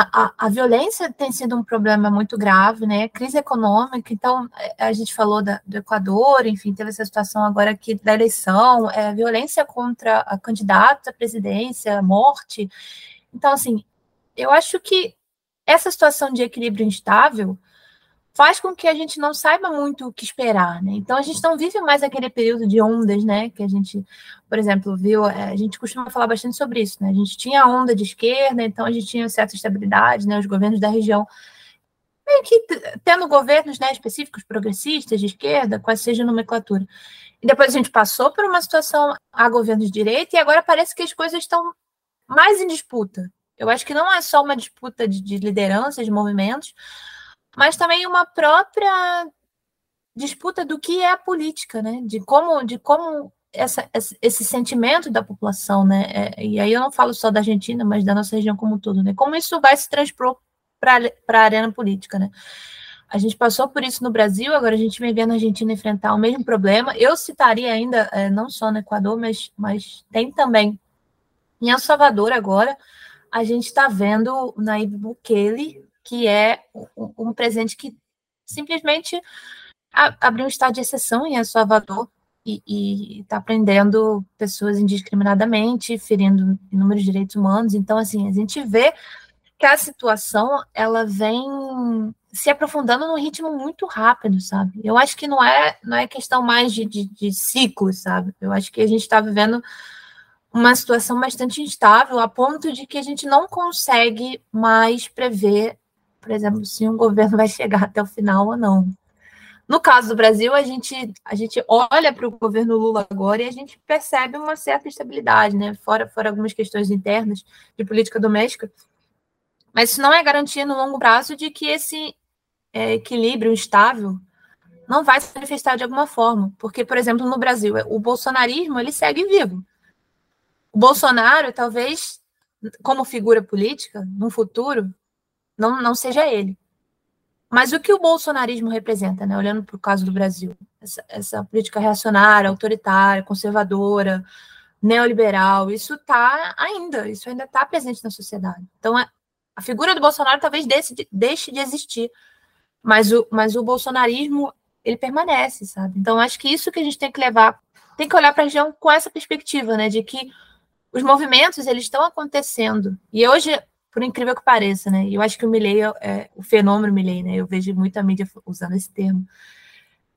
a, a, a, violência tem sido um problema muito grave, né? Crise econômica, então a gente falou da, do Equador, enfim, teve essa situação agora aqui da eleição, é, violência contra a candidata à presidência, morte. Então, assim, eu acho que essa situação de equilíbrio instável faz com que a gente não saiba muito o que esperar, né? Então a gente não vive mais aquele período de ondas, né? Que a gente, por exemplo, viu, é, a gente costuma falar bastante sobre isso, né? A gente tinha a onda de esquerda, então a gente tinha certa estabilidade, né? Os governos da região meio que tendo governos né, específicos, progressistas, de esquerda, quase seja nomenclatura. E depois a gente passou por uma situação a governos de direita e agora parece que as coisas estão mais em disputa. Eu acho que não é só uma disputa de, de lideranças, de movimentos, mas também uma própria disputa do que é a política, né? De como, de como essa, esse sentimento da população, né? É, e aí eu não falo só da Argentina, mas da nossa região como um todo, né? Como isso vai se transpor para a arena política, né? A gente passou por isso no Brasil, agora a gente vem vendo a Argentina enfrentar o mesmo problema. Eu citaria ainda, é, não só no Equador, mas, mas tem também em El Salvador agora, a gente está vendo Nayib Bukele que é um, um presente que simplesmente abriu um estado de exceção em El Salvador e está prendendo pessoas indiscriminadamente, ferindo inúmeros direitos humanos. Então, assim, a gente vê que a situação ela vem se aprofundando num ritmo muito rápido, sabe? Eu acho que não é não é questão mais de, de, de ciclos, sabe? Eu acho que a gente está vivendo uma situação bastante instável, a ponto de que a gente não consegue mais prever por exemplo, se um governo vai chegar até o final ou não. No caso do Brasil, a gente, a gente olha para o governo Lula agora e a gente percebe uma certa estabilidade, né? Fora, fora algumas questões internas de política doméstica. Mas isso não é garantia no longo prazo de que esse é, equilíbrio estável não vai se manifestar de alguma forma. Porque, por exemplo, no Brasil, o bolsonarismo ele segue vivo. O Bolsonaro, talvez, como figura política, no futuro, não, não seja ele. Mas o que o bolsonarismo representa, né? olhando para o caso do Brasil? Essa, essa, política reacionária, autoritária, conservadora, neoliberal, isso está ainda, isso ainda está presente na sociedade. Então, a, a figura do Bolsonaro talvez deixe de, deixe de existir, mas o, mas o bolsonarismo, ele permanece, sabe? Então, acho que isso que a gente tem que levar, tem que olhar para a região com essa perspectiva, né, de que os movimentos, eles estão acontecendo, e hoje por incrível que pareça, né? Eu acho que o Milley é, é o fenômeno Milley, né? Eu vejo muita mídia usando esse termo.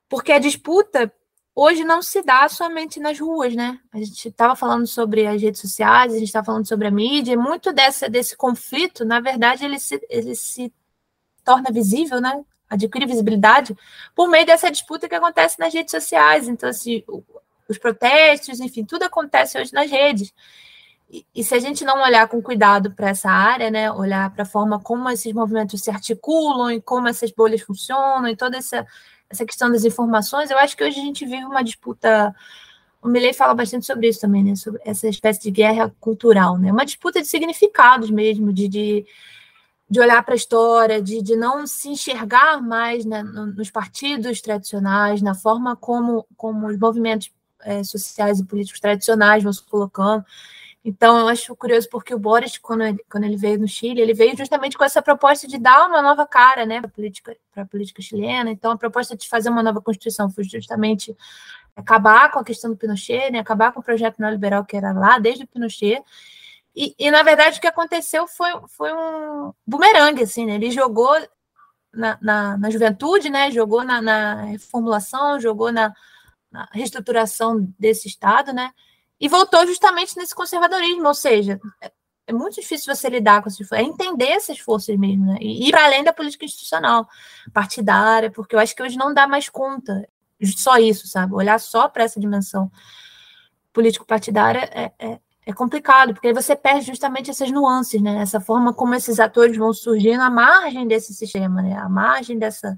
Porque a disputa hoje não se dá somente nas ruas, né? A gente estava falando sobre as redes sociais, a gente estava falando sobre a mídia, e muito dessa, desse conflito, na verdade, ele se, ele se torna visível, né? Adquire visibilidade por meio dessa disputa que acontece nas redes sociais. Então, assim, os protestos, enfim, tudo acontece hoje nas redes. E, se a gente não olhar com cuidado para essa área, né, olhar para a forma como esses movimentos se articulam e como essas bolhas funcionam e toda essa, essa questão das informações, eu acho que hoje a gente vive uma disputa. O Milley fala bastante sobre isso também, né, sobre essa espécie de guerra cultural, né, uma disputa de significados mesmo, de, de, de olhar para a história, de, de não se enxergar mais né, nos partidos tradicionais, na forma como, como os movimentos é, sociais e políticos tradicionais vão se colocando. Então, eu acho curioso porque o Boris, quando ele, quando ele veio no Chile, ele veio justamente com essa proposta de dar uma nova cara né, para a política, política chilena. Então, a proposta de fazer uma nova Constituição foi justamente acabar com a questão do Pinochet, né, acabar com o projeto neoliberal que era lá desde o Pinochet. E, e na verdade, o que aconteceu foi, foi um bumerangue, assim, né? Ele jogou na, na, na juventude, né? Jogou na, na reformulação, jogou na, na reestruturação desse Estado, né? E voltou justamente nesse conservadorismo, ou seja, é, é muito difícil você lidar com essas forças, é entender essas forças mesmo, né? E ir para além da política institucional, partidária, porque eu acho que hoje não dá mais conta só isso, sabe? Olhar só para essa dimensão. político-partidária é, é, é, complicado, porque aí você perde justamente essas nuances, né? Essa forma como esses atores vão surgir na margem desse sistema, né? A margem dessa.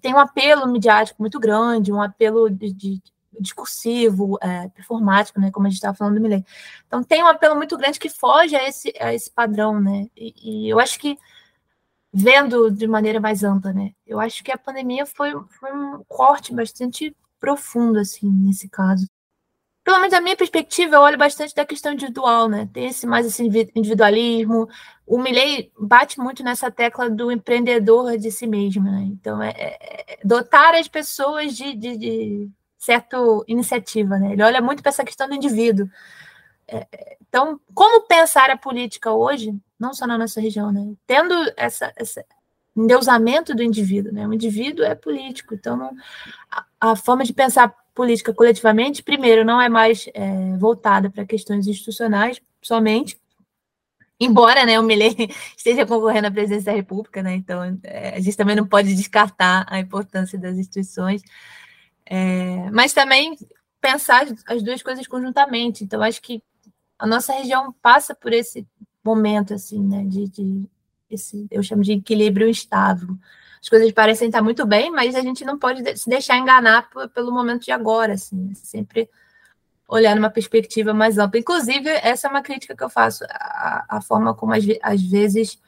Tem um apelo midiático muito grande, um apelo de, de discursivo, é, performático, né? Como a gente estava falando do Milley. Então tem um apelo muito grande que foge a esse, a esse padrão, né? E, e eu acho que vendo de maneira mais ampla, né? Eu acho que a pandemia foi, foi um corte bastante profundo, assim, nesse caso. Pelo menos da minha perspectiva, eu olho bastante da questão individual, né? Tem esse mais esse individualismo. O Milley bate muito nessa tecla do empreendedor de si mesmo, né? Então, é, é, é dotar as pessoas de, de, de certa iniciativa, né? Ele olha muito para essa questão do indivíduo. É, então, como pensar a política hoje, não só na nossa região, né? Tendo essa, essa endeusamento do indivíduo, né? O indivíduo é político, então não, a, a, forma de pensar política coletivamente, primeiro, não é mais é, voltada para questões institucionais somente, embora né, o Milley esteja concorrendo à presidência da República, né? Então é, a gente também não pode descartar a importância das instituições, é, mas também pensar as duas coisas conjuntamente. Então acho que a nossa região passa por esse momento, assim, né, de, de esse, eu chamo de equilíbrio instável. As coisas parecem estar muito bem, mas a gente não pode se deixar enganar pelo momento de agora, assim, sempre olhar numa perspectiva mais ampla. Inclusive, essa é uma crítica que eu faço, a forma como às, às, vezes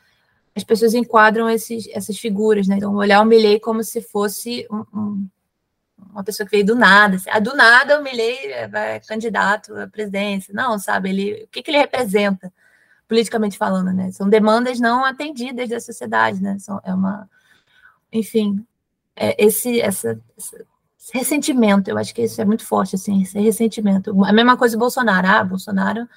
as pessoas enquadram esses, essas figuras, né? Então, olhar o Milley como se fosse um uma pessoa que veio do nada. Assim, ah, do nada o Milley é candidato à presidência. Não, sabe, ele, o que, que ele representa, politicamente falando, né? São demandas não atendidas da sociedade, né? São, é uma... Enfim, é esse, essa, esse ressentimento, eu acho que isso é muito forte, assim, esse ressentimento. A mesma coisa do Bolsonaro. Ah, Bolsonaro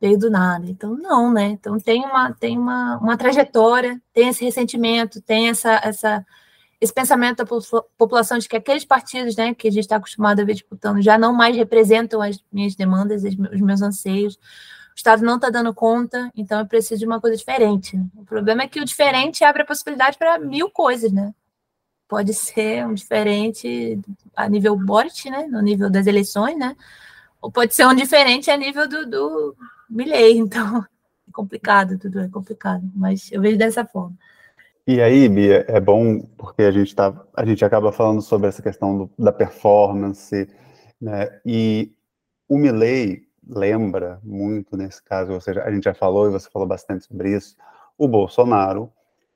veio do nada. Então, não, né? Então, tem uma, tem uma, uma trajetória, tem esse ressentimento, tem essa... essa esse pensamento da população de que aqueles partidos né, que a gente está acostumado a ver disputando já não mais representam as minhas demandas, os meus anseios. O Estado não está dando conta, então eu preciso de uma coisa diferente. O problema é que o diferente abre a possibilidade para mil coisas, né? Pode ser um diferente a nível Boric, né? No nível das eleições, né? Ou pode ser um diferente a nível do, do Milley. Então, é complicado, tudo é complicado. Mas eu vejo dessa forma. E aí, Bia, é bom porque a gente tá, a gente acaba falando sobre essa questão do, da performance, né? E o Milley lembra muito nesse caso, ou seja, a gente já falou e você falou bastante sobre isso, o Bolsonaro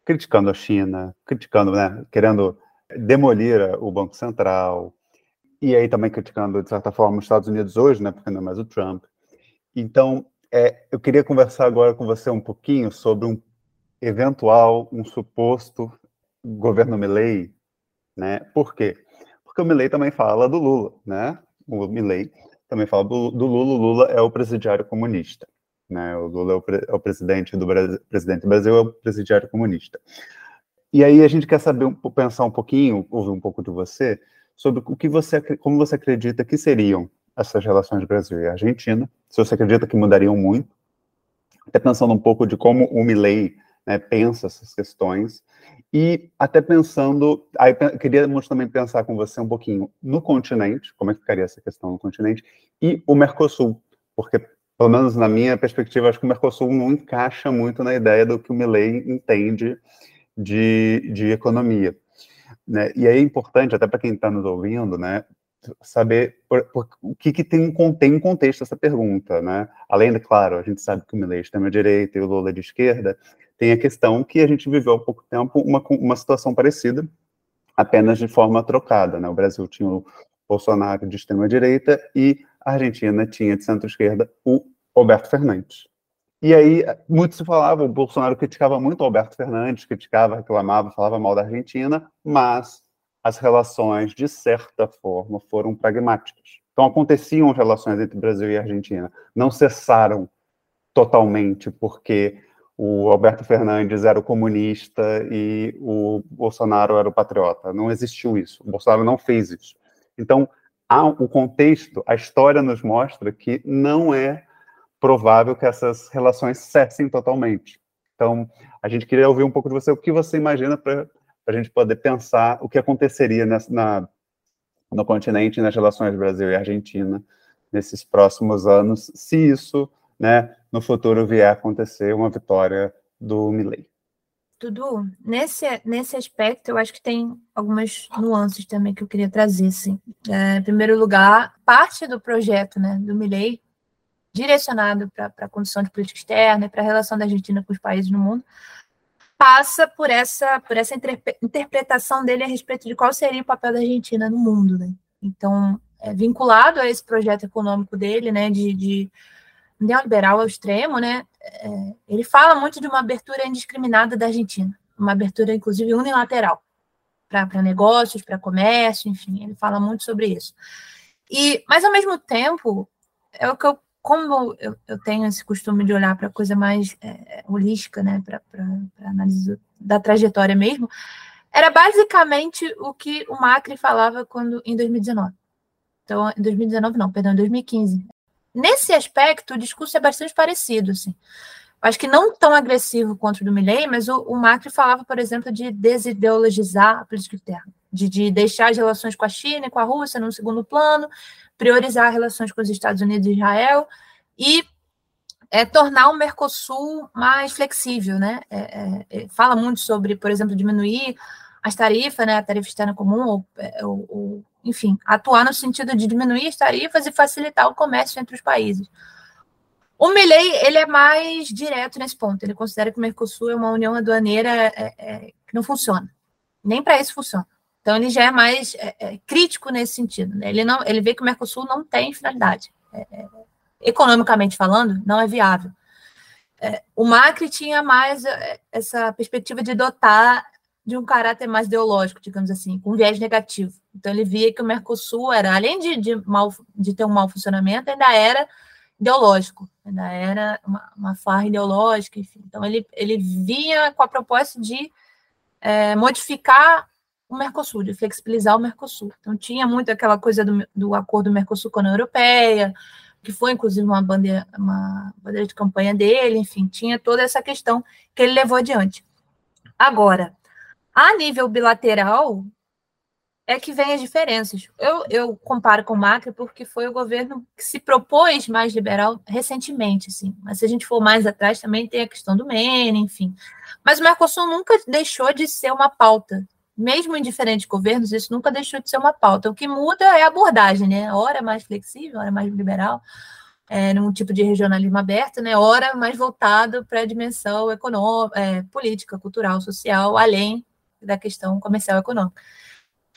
criticando a China, criticando, né, querendo demolir o Banco Central, e aí também criticando, de certa forma, os Estados Unidos hoje, né, porque não é mais o Trump. Então, é, eu queria conversar agora com você um pouquinho sobre um eventual, um suposto governo Milley, né? Por quê? Porque o Milley também fala do Lula, né? O Milley também fala do, do Lula. O Lula é o presidiário comunista, né? O Lula é o, pre, é o presidente do Brasil, presidente do Brasil é o presidiário comunista. E aí a gente quer saber, pensar um pouquinho, ouvir um pouco de você sobre o que você, como você acredita que seriam essas relações Brasil e Argentina, se você acredita que mudariam muito, até pensando um pouco de como o Milley né, pensa essas questões, e até pensando, aí queríamos também pensar com você um pouquinho no continente, como é que ficaria essa questão no continente, e o Mercosul, porque, pelo menos na minha perspectiva, acho que o Mercosul não encaixa muito na ideia do que o Milley entende de, de economia. Né? E aí é importante, até para quem está nos ouvindo, né, saber por, por, o que, que tem, tem um contexto essa pergunta, né? Além de, claro, a gente sabe que o Milley é extrema-direita e o Lula é de esquerda, tem a questão que a gente viveu há pouco tempo uma, uma situação parecida, apenas de forma trocada. Né? O Brasil tinha o Bolsonaro de extrema-direita e a Argentina tinha de centro-esquerda o Alberto Fernandes. E aí, muito se falava, o Bolsonaro criticava muito o Alberto Fernandes, criticava, reclamava, falava mal da Argentina, mas as relações, de certa forma, foram pragmáticas. Então, aconteciam relações entre Brasil e Argentina, não cessaram totalmente, porque o Alberto Fernandes era o comunista e o Bolsonaro era o patriota. Não existiu isso. O Bolsonaro não fez isso. Então, há o contexto, a história nos mostra que não é provável que essas relações cessem totalmente. Então, a gente queria ouvir um pouco de você, o que você imagina para a gente poder pensar o que aconteceria nessa, na, no continente, nas relações Brasil e Argentina, nesses próximos anos, se isso, né, no futuro vier a acontecer uma vitória do Milley. Dudu, nesse, nesse aspecto, eu acho que tem algumas nuances também que eu queria trazer. Assim. É, em primeiro lugar, parte do projeto né, do Milley, direcionado para a condição de política externa e para a relação da Argentina com os países no mundo, passa por essa, por essa interpretação dele a respeito de qual seria o papel da Argentina no mundo. Né? Então, é, vinculado a esse projeto econômico dele, né, de, de neoliberal ao extremo, né, é, ele fala muito de uma abertura indiscriminada da Argentina, uma abertura, inclusive, unilateral para negócios, para comércio, enfim, ele fala muito sobre isso. E, mas, ao mesmo tempo, é o que eu como eu, eu tenho esse costume de olhar para a coisa mais é, holística, né, para análise da trajetória mesmo, era basicamente o que o Macri falava quando em 2019. Então, em 2019 não, perdão, em 2015. Nesse aspecto, o discurso é bastante parecido, assim. Acho que não tão agressivo quanto o do Milley, mas o, o Macri falava, por exemplo, de desideologizar a política externa, de, de deixar as relações com a China e com a Rússia no segundo plano, priorizar relações com os Estados Unidos e Israel e é, tornar o Mercosul mais flexível, né? É, é, é, fala muito sobre, por exemplo, diminuir as tarifas, né? A tarifa externa comum, ou, é, ou, enfim, atuar no sentido de diminuir as tarifas e facilitar o comércio entre os países. O Milley, ele é mais direto nesse ponto. Ele considera que o Mercosul é uma união aduaneira é, que não funciona. Nem para isso funciona. Então, ele já é mais é, é, crítico nesse sentido. Né? Ele, não, ele vê que o Mercosul não tem finalidade. É, é economicamente falando, não é viável. É, o Macri tinha mais é, essa perspectiva de dotar de um caráter mais ideológico, digamos assim, com viés negativo. Então, ele via que o Mercosul era, além de, de, mal, de ter um mau funcionamento, ainda era ideológico, ainda era uma, uma farra ideológica, enfim. Então, ele, ele vinha com a proposta de é, modificar o Mercosul, de flexibilizar o Mercosul. Então, tinha muito aquela coisa do, do acordo Mercosul com a União Europeia, que foi, inclusive, uma bandeira, uma bandeira de campanha dele, enfim, tinha toda essa questão que ele levou adiante. Agora, a nível bilateral, é que vem as diferenças. Eu, eu comparo com o Macri porque foi o governo que se propôs mais liberal recentemente, assim. Mas se a gente for mais atrás, também tem a questão do Menem, enfim. Mas o Mercosul nunca deixou de ser uma pauta mesmo em diferentes governos, isso nunca deixou de ser uma pauta. O que muda é a abordagem, né? Hora mais flexível, hora mais liberal, é, num tipo de regionalismo aberto, né? Hora mais voltado para a dimensão econômica, é, política, cultural, social, além da questão comercial econômica.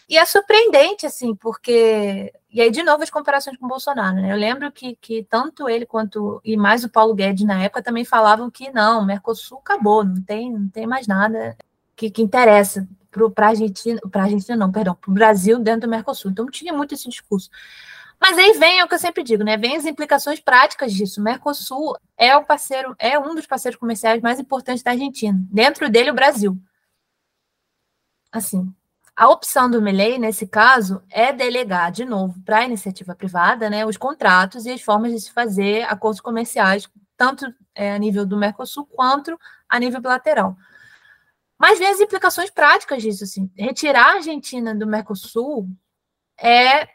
E é surpreendente, assim, porque. E aí, de novo, as comparações com o Bolsonaro, né? Eu lembro que, que tanto ele quanto. E mais o Paulo Guedes na época também falavam que não, o Mercosul acabou, não tem, não tem mais nada que, que interessa para a Argentina, para a Argentina não, perdão, para o Brasil dentro do Mercosul. Então tinha muito esse discurso. Mas aí vem é o que eu sempre digo, né? Vem as implicações práticas disso. O Mercosul é o parceiro, é um dos parceiros comerciais mais importantes da Argentina. Dentro dele, o Brasil. Assim, a opção do Milley, nesse caso, é delegar de novo para a iniciativa privada né, os contratos e as formas de se fazer acordos comerciais, tanto é, a nível do Mercosul quanto a nível bilateral. Mas vem as implicações práticas disso, assim. Retirar a Argentina do Mercosul é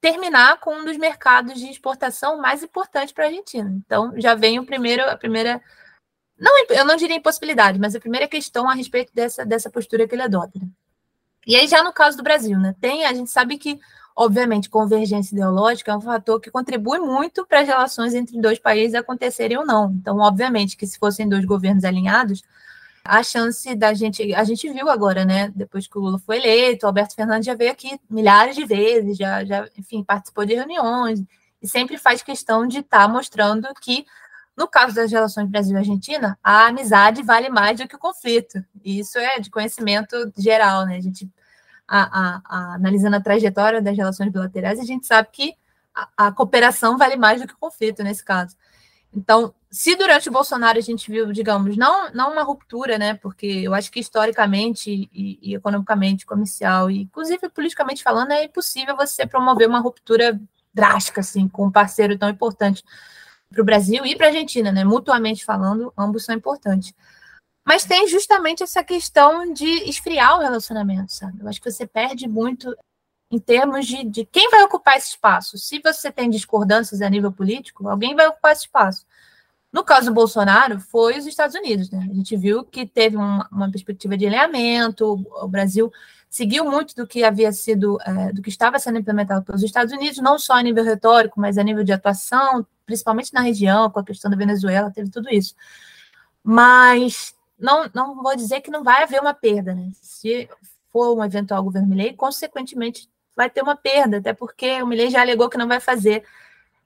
terminar com um dos mercados de exportação mais importantes para a Argentina. Então, já vem o primeiro, a primeira. Não, eu não diria impossibilidade, mas a primeira questão a respeito dessa, dessa postura que ele adota. E aí, já no caso do Brasil, né? Tem, a gente sabe que, obviamente, convergência ideológica é um fator que contribui muito para as relações entre dois países acontecerem ou não. Então, obviamente, que se fossem dois governos alinhados, a chance da gente. A gente viu agora, né? Depois que o Lula foi eleito, o Alberto Fernandes já veio aqui milhares de vezes, já, já enfim, participou de reuniões, e sempre faz questão de estar tá mostrando que, no caso das relações Brasil-Argentina, a amizade vale mais do que o conflito. E isso é de conhecimento geral, né? A gente, a, a, a, analisando a trajetória das relações bilaterais, a gente sabe que a cooperação vale mais do que o conflito nesse caso. Então, se durante o Bolsonaro a gente viu, digamos, não, não uma ruptura, né? Porque eu acho que historicamente e, e, economicamente, comercial e inclusive politicamente falando, é impossível você promover uma ruptura drástica assim com um parceiro tão importante para o Brasil e para a Argentina, né? Mutuamente falando, ambos são importantes. Mas tem justamente essa questão de esfriar o relacionamento, sabe? Eu acho que você perde muito em termos de, de quem vai ocupar esse espaço. Se você tem discordâncias a nível político, alguém vai ocupar esse espaço. No caso do Bolsonaro, foi os Estados Unidos. Né? A gente viu que teve uma, uma perspectiva de alinhamento, o Brasil seguiu muito do que havia sido, é, do que estava sendo implementado pelos Estados Unidos, não só a nível retórico, mas a nível de atuação, principalmente na região, com a questão da Venezuela, teve tudo isso. Mas não, não vou dizer que não vai haver uma perda, né? Se for um eventual governo Milley, consequentemente vai ter uma perda, até porque o Milley já alegou que não vai fazer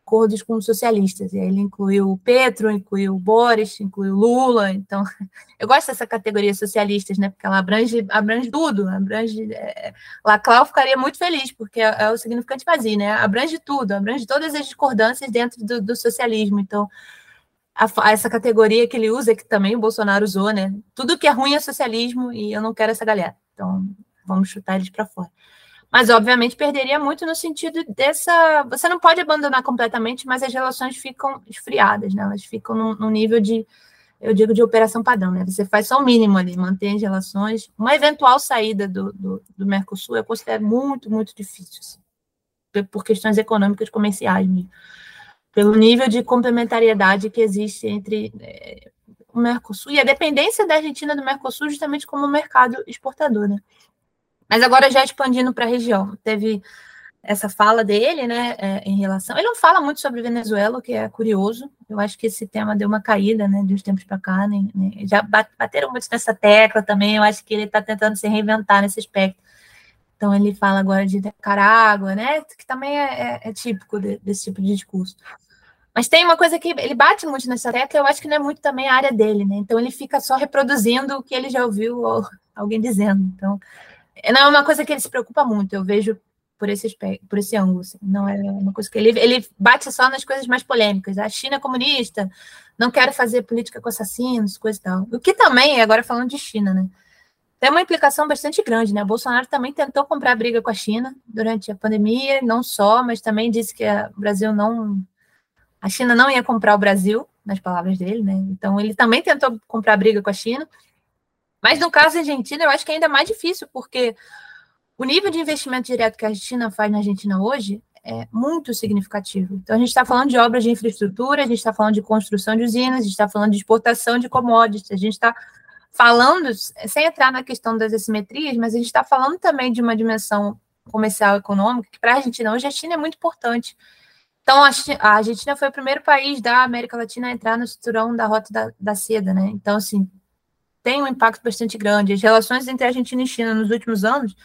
acordos com os socialistas. E aí ele incluiu o Petro, incluiu o Boris, incluiu o Lula. Então, eu gosto dessa categoria socialistas, né? Porque ela abrange, abrange tudo, abrange. É, Laclau ficaria muito feliz, porque é, é, o significante vazio, né? Abrange tudo, abrange todas as discordâncias dentro do, do socialismo. Então, a, essa categoria que ele usa, que também o Bolsonaro usou, né? Tudo que é ruim é socialismo e eu não quero essa galera. Então, vamos chutar eles para fora. Mas, obviamente, perderia muito no sentido dessa. Você não pode abandonar completamente, mas as relações ficam esfriadas, né? Elas ficam no, no nível de, eu digo, de operação padrão, né? Você faz só o mínimo ali, mantém as relações. Uma eventual saída do, do, do Mercosul eu considero muito, muito difícil, assim, por questões econômicas comerciais mesmo. Pelo nível de complementariedade que existe entre é, o Mercosul e a dependência da Argentina do Mercosul justamente como mercado exportador, né? Mas agora já expandindo para a região, teve essa fala dele, né, é, em relação. Ele não fala muito sobre Venezuela, o que é curioso. Eu acho que esse tema deu uma caída, né, de uns tempos para cá. Né, né, já bateram muito nessa tecla também. Eu acho que ele está tentando se reinventar nesse aspecto. Então ele fala agora de Nicarágua, né, que também é, é, é típico de, desse tipo de discurso. Mas tem uma coisa que ele bate muito nessa tecla, eu acho que não é muito também a área dele, né? Então ele fica só reproduzindo o que ele já ouviu alguém dizendo. Então não é uma coisa que ele se preocupa muito, eu vejo por esse aspecto, por esse ângulo. Assim. Não é uma coisa que ele, ele bate só nas coisas mais polêmicas. A China é comunista, não quero fazer política com assassinos, coisa e tal. O que também, agora falando de China, né? Tem uma implicação bastante grande, né? O Bolsonaro também tentou comprar briga com a China durante a pandemia, não só, mas também disse que o Brasil não. A China não ia comprar o Brasil, nas palavras dele, né? Então ele também tentou comprar briga com a China. Mas no caso da Argentina, eu acho que é ainda mais difícil, porque o nível de investimento direto que a Argentina faz na Argentina hoje é muito significativo. Então, a gente está falando de obras de infraestrutura, a gente está falando de construção de usinas, a gente está falando de exportação de commodities, a gente está falando, sem entrar na questão das assimetrias, mas a gente está falando também de uma dimensão comercial e econômica, que para a Argentina hoje a China é muito importante. Então, a Argentina foi o primeiro país da América Latina a entrar no cinturão da Rota da, da Seda, né? Então, assim, tem um impacto bastante grande. As relações entre Argentina e China nos últimos anos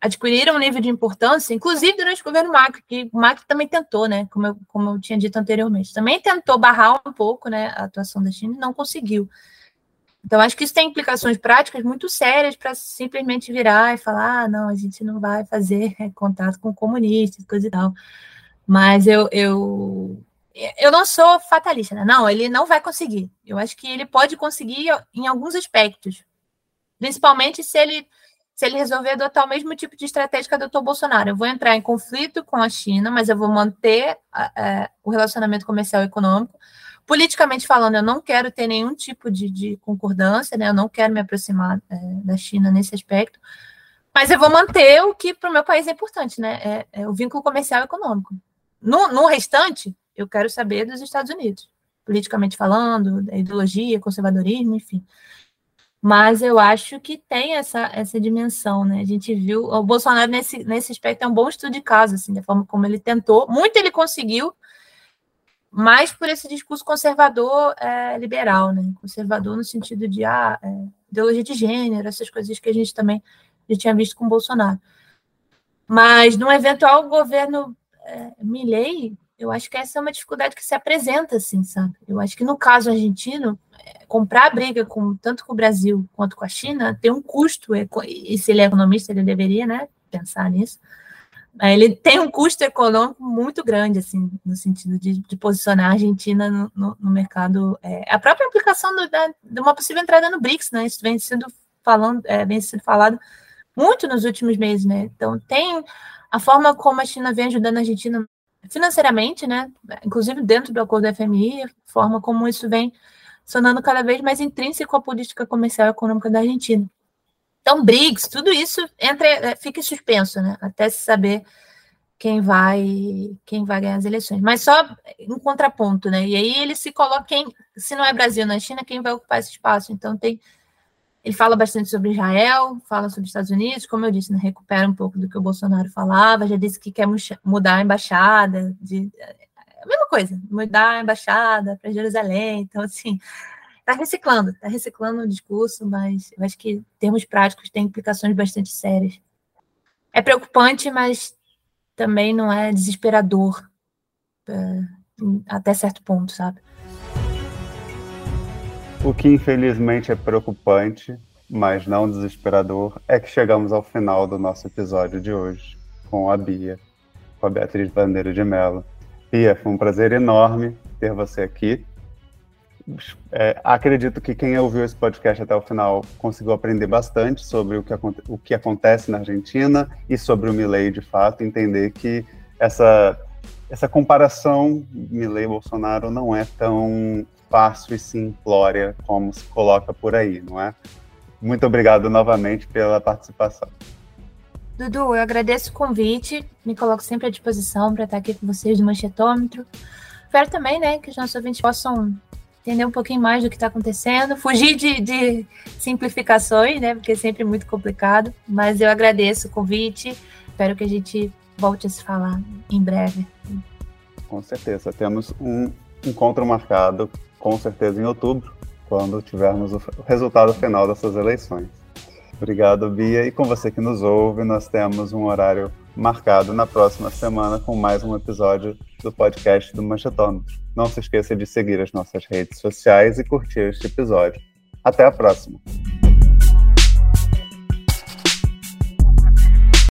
adquiriram um nível de importância, inclusive durante o governo Macri, que o Macri também tentou, né, como eu, como eu tinha dito anteriormente, também tentou barrar um pouco, né, a atuação da China e não conseguiu. Então, acho que isso tem implicações práticas muito sérias para simplesmente virar e falar, ah, não, a gente não vai fazer contato com comunistas, coisa e tal. Mas eu, eu eu não sou fatalista, né? Não, ele não vai conseguir. Eu acho que ele pode conseguir em alguns aspectos. Principalmente se ele se ele resolver adotar o mesmo tipo de estratégia que adotou Bolsonaro. Eu vou entrar em conflito com a China, mas eu vou manter é, o relacionamento comercial e econômico. Politicamente falando, eu não quero ter nenhum tipo de, de concordância, né? Eu não quero me aproximar é, da China nesse aspecto. Mas eu vou manter o que para o meu país é importante, né? É, é o vínculo comercial e econômico. No, no restante, eu quero saber dos Estados Unidos, politicamente falando, da ideologia, conservadorismo, enfim. Mas eu acho que tem essa, essa dimensão, né? A gente viu, o Bolsonaro nesse, nesse aspecto é um bom estudo de caso, assim, da forma como ele tentou. Muito ele conseguiu, mas por esse discurso conservador é, liberal, né? Conservador no sentido de ah, é, ideologia de gênero, essas coisas que a gente também já tinha visto com o Bolsonaro. Mas no eventual governo é, Milley, eu acho que essa é uma dificuldade que se apresenta, assim, sabe? Eu acho que no caso argentino, é, comprar briga com tanto com o Brasil quanto com a China tem um custo, e se ele é economista, ele deveria, né, pensar nisso. Ele tem um custo econômico muito grande, assim, no sentido de, de posicionar a Argentina no, no, no mercado. É, a própria implicação do, da, de uma possível entrada no BRICS, né? Isso vem sendo falando, é, vem sendo falado muito nos últimos meses, né? Então tem a forma como a China vem ajudando a Argentina financeiramente, né? Inclusive dentro do acordo do FMI, forma como isso vem sonando cada vez mais intrínseco à política comercial e econômica da Argentina. Então, BRICS, tudo isso entra, é, fica suspenso, né? Até se saber quem vai quem vai ganhar as eleições. Mas só em contraponto, né? E aí ele se coloca quem, se não é Brasil na China, quem vai ocupar esse espaço? Então tem ele fala bastante sobre Israel, fala sobre os Estados Unidos, como eu disse, né, recupera um pouco do que o Bolsonaro falava, já disse que quer mudar a embaixada, de, é a mesma coisa, mudar a embaixada para Jerusalém, então assim, está reciclando, está reciclando o discurso, mas acho que em termos práticos tem implicações bastante sérias. É preocupante, mas também não é desesperador é, até certo ponto, sabe? O que infelizmente é preocupante, mas não desesperador, é que chegamos ao final do nosso episódio de hoje com a Bia, com a Beatriz Bandeira de Mello. Bia, foi um prazer enorme ter você aqui. É, acredito que quem ouviu esse podcast até o final conseguiu aprender bastante sobre o que, o que acontece na Argentina e sobre o Milley de fato, entender que essa, essa comparação Milley-Bolsonaro não é tão fácil e simplória como se coloca por aí, não é? Muito obrigado novamente pela participação. Dudu, eu agradeço o convite, me coloco sempre à disposição para estar aqui com vocês no Manchetômetro. Espero também, né, que os nossos ouvintes possam entender um pouquinho mais do que está acontecendo, fugir de, de, simplificações, né, porque é sempre muito complicado, mas eu agradeço o convite, espero que a gente volte a se falar em breve. Com certeza, temos um encontro marcado com certeza em outubro, quando tivermos o resultado final dessas eleições. Obrigado, Bia. E com você que nos ouve, nós temos um horário marcado na próxima semana com mais um episódio do podcast do Manchetômetro. Não se esqueça de seguir as nossas redes sociais e curtir este episódio. Até a próxima!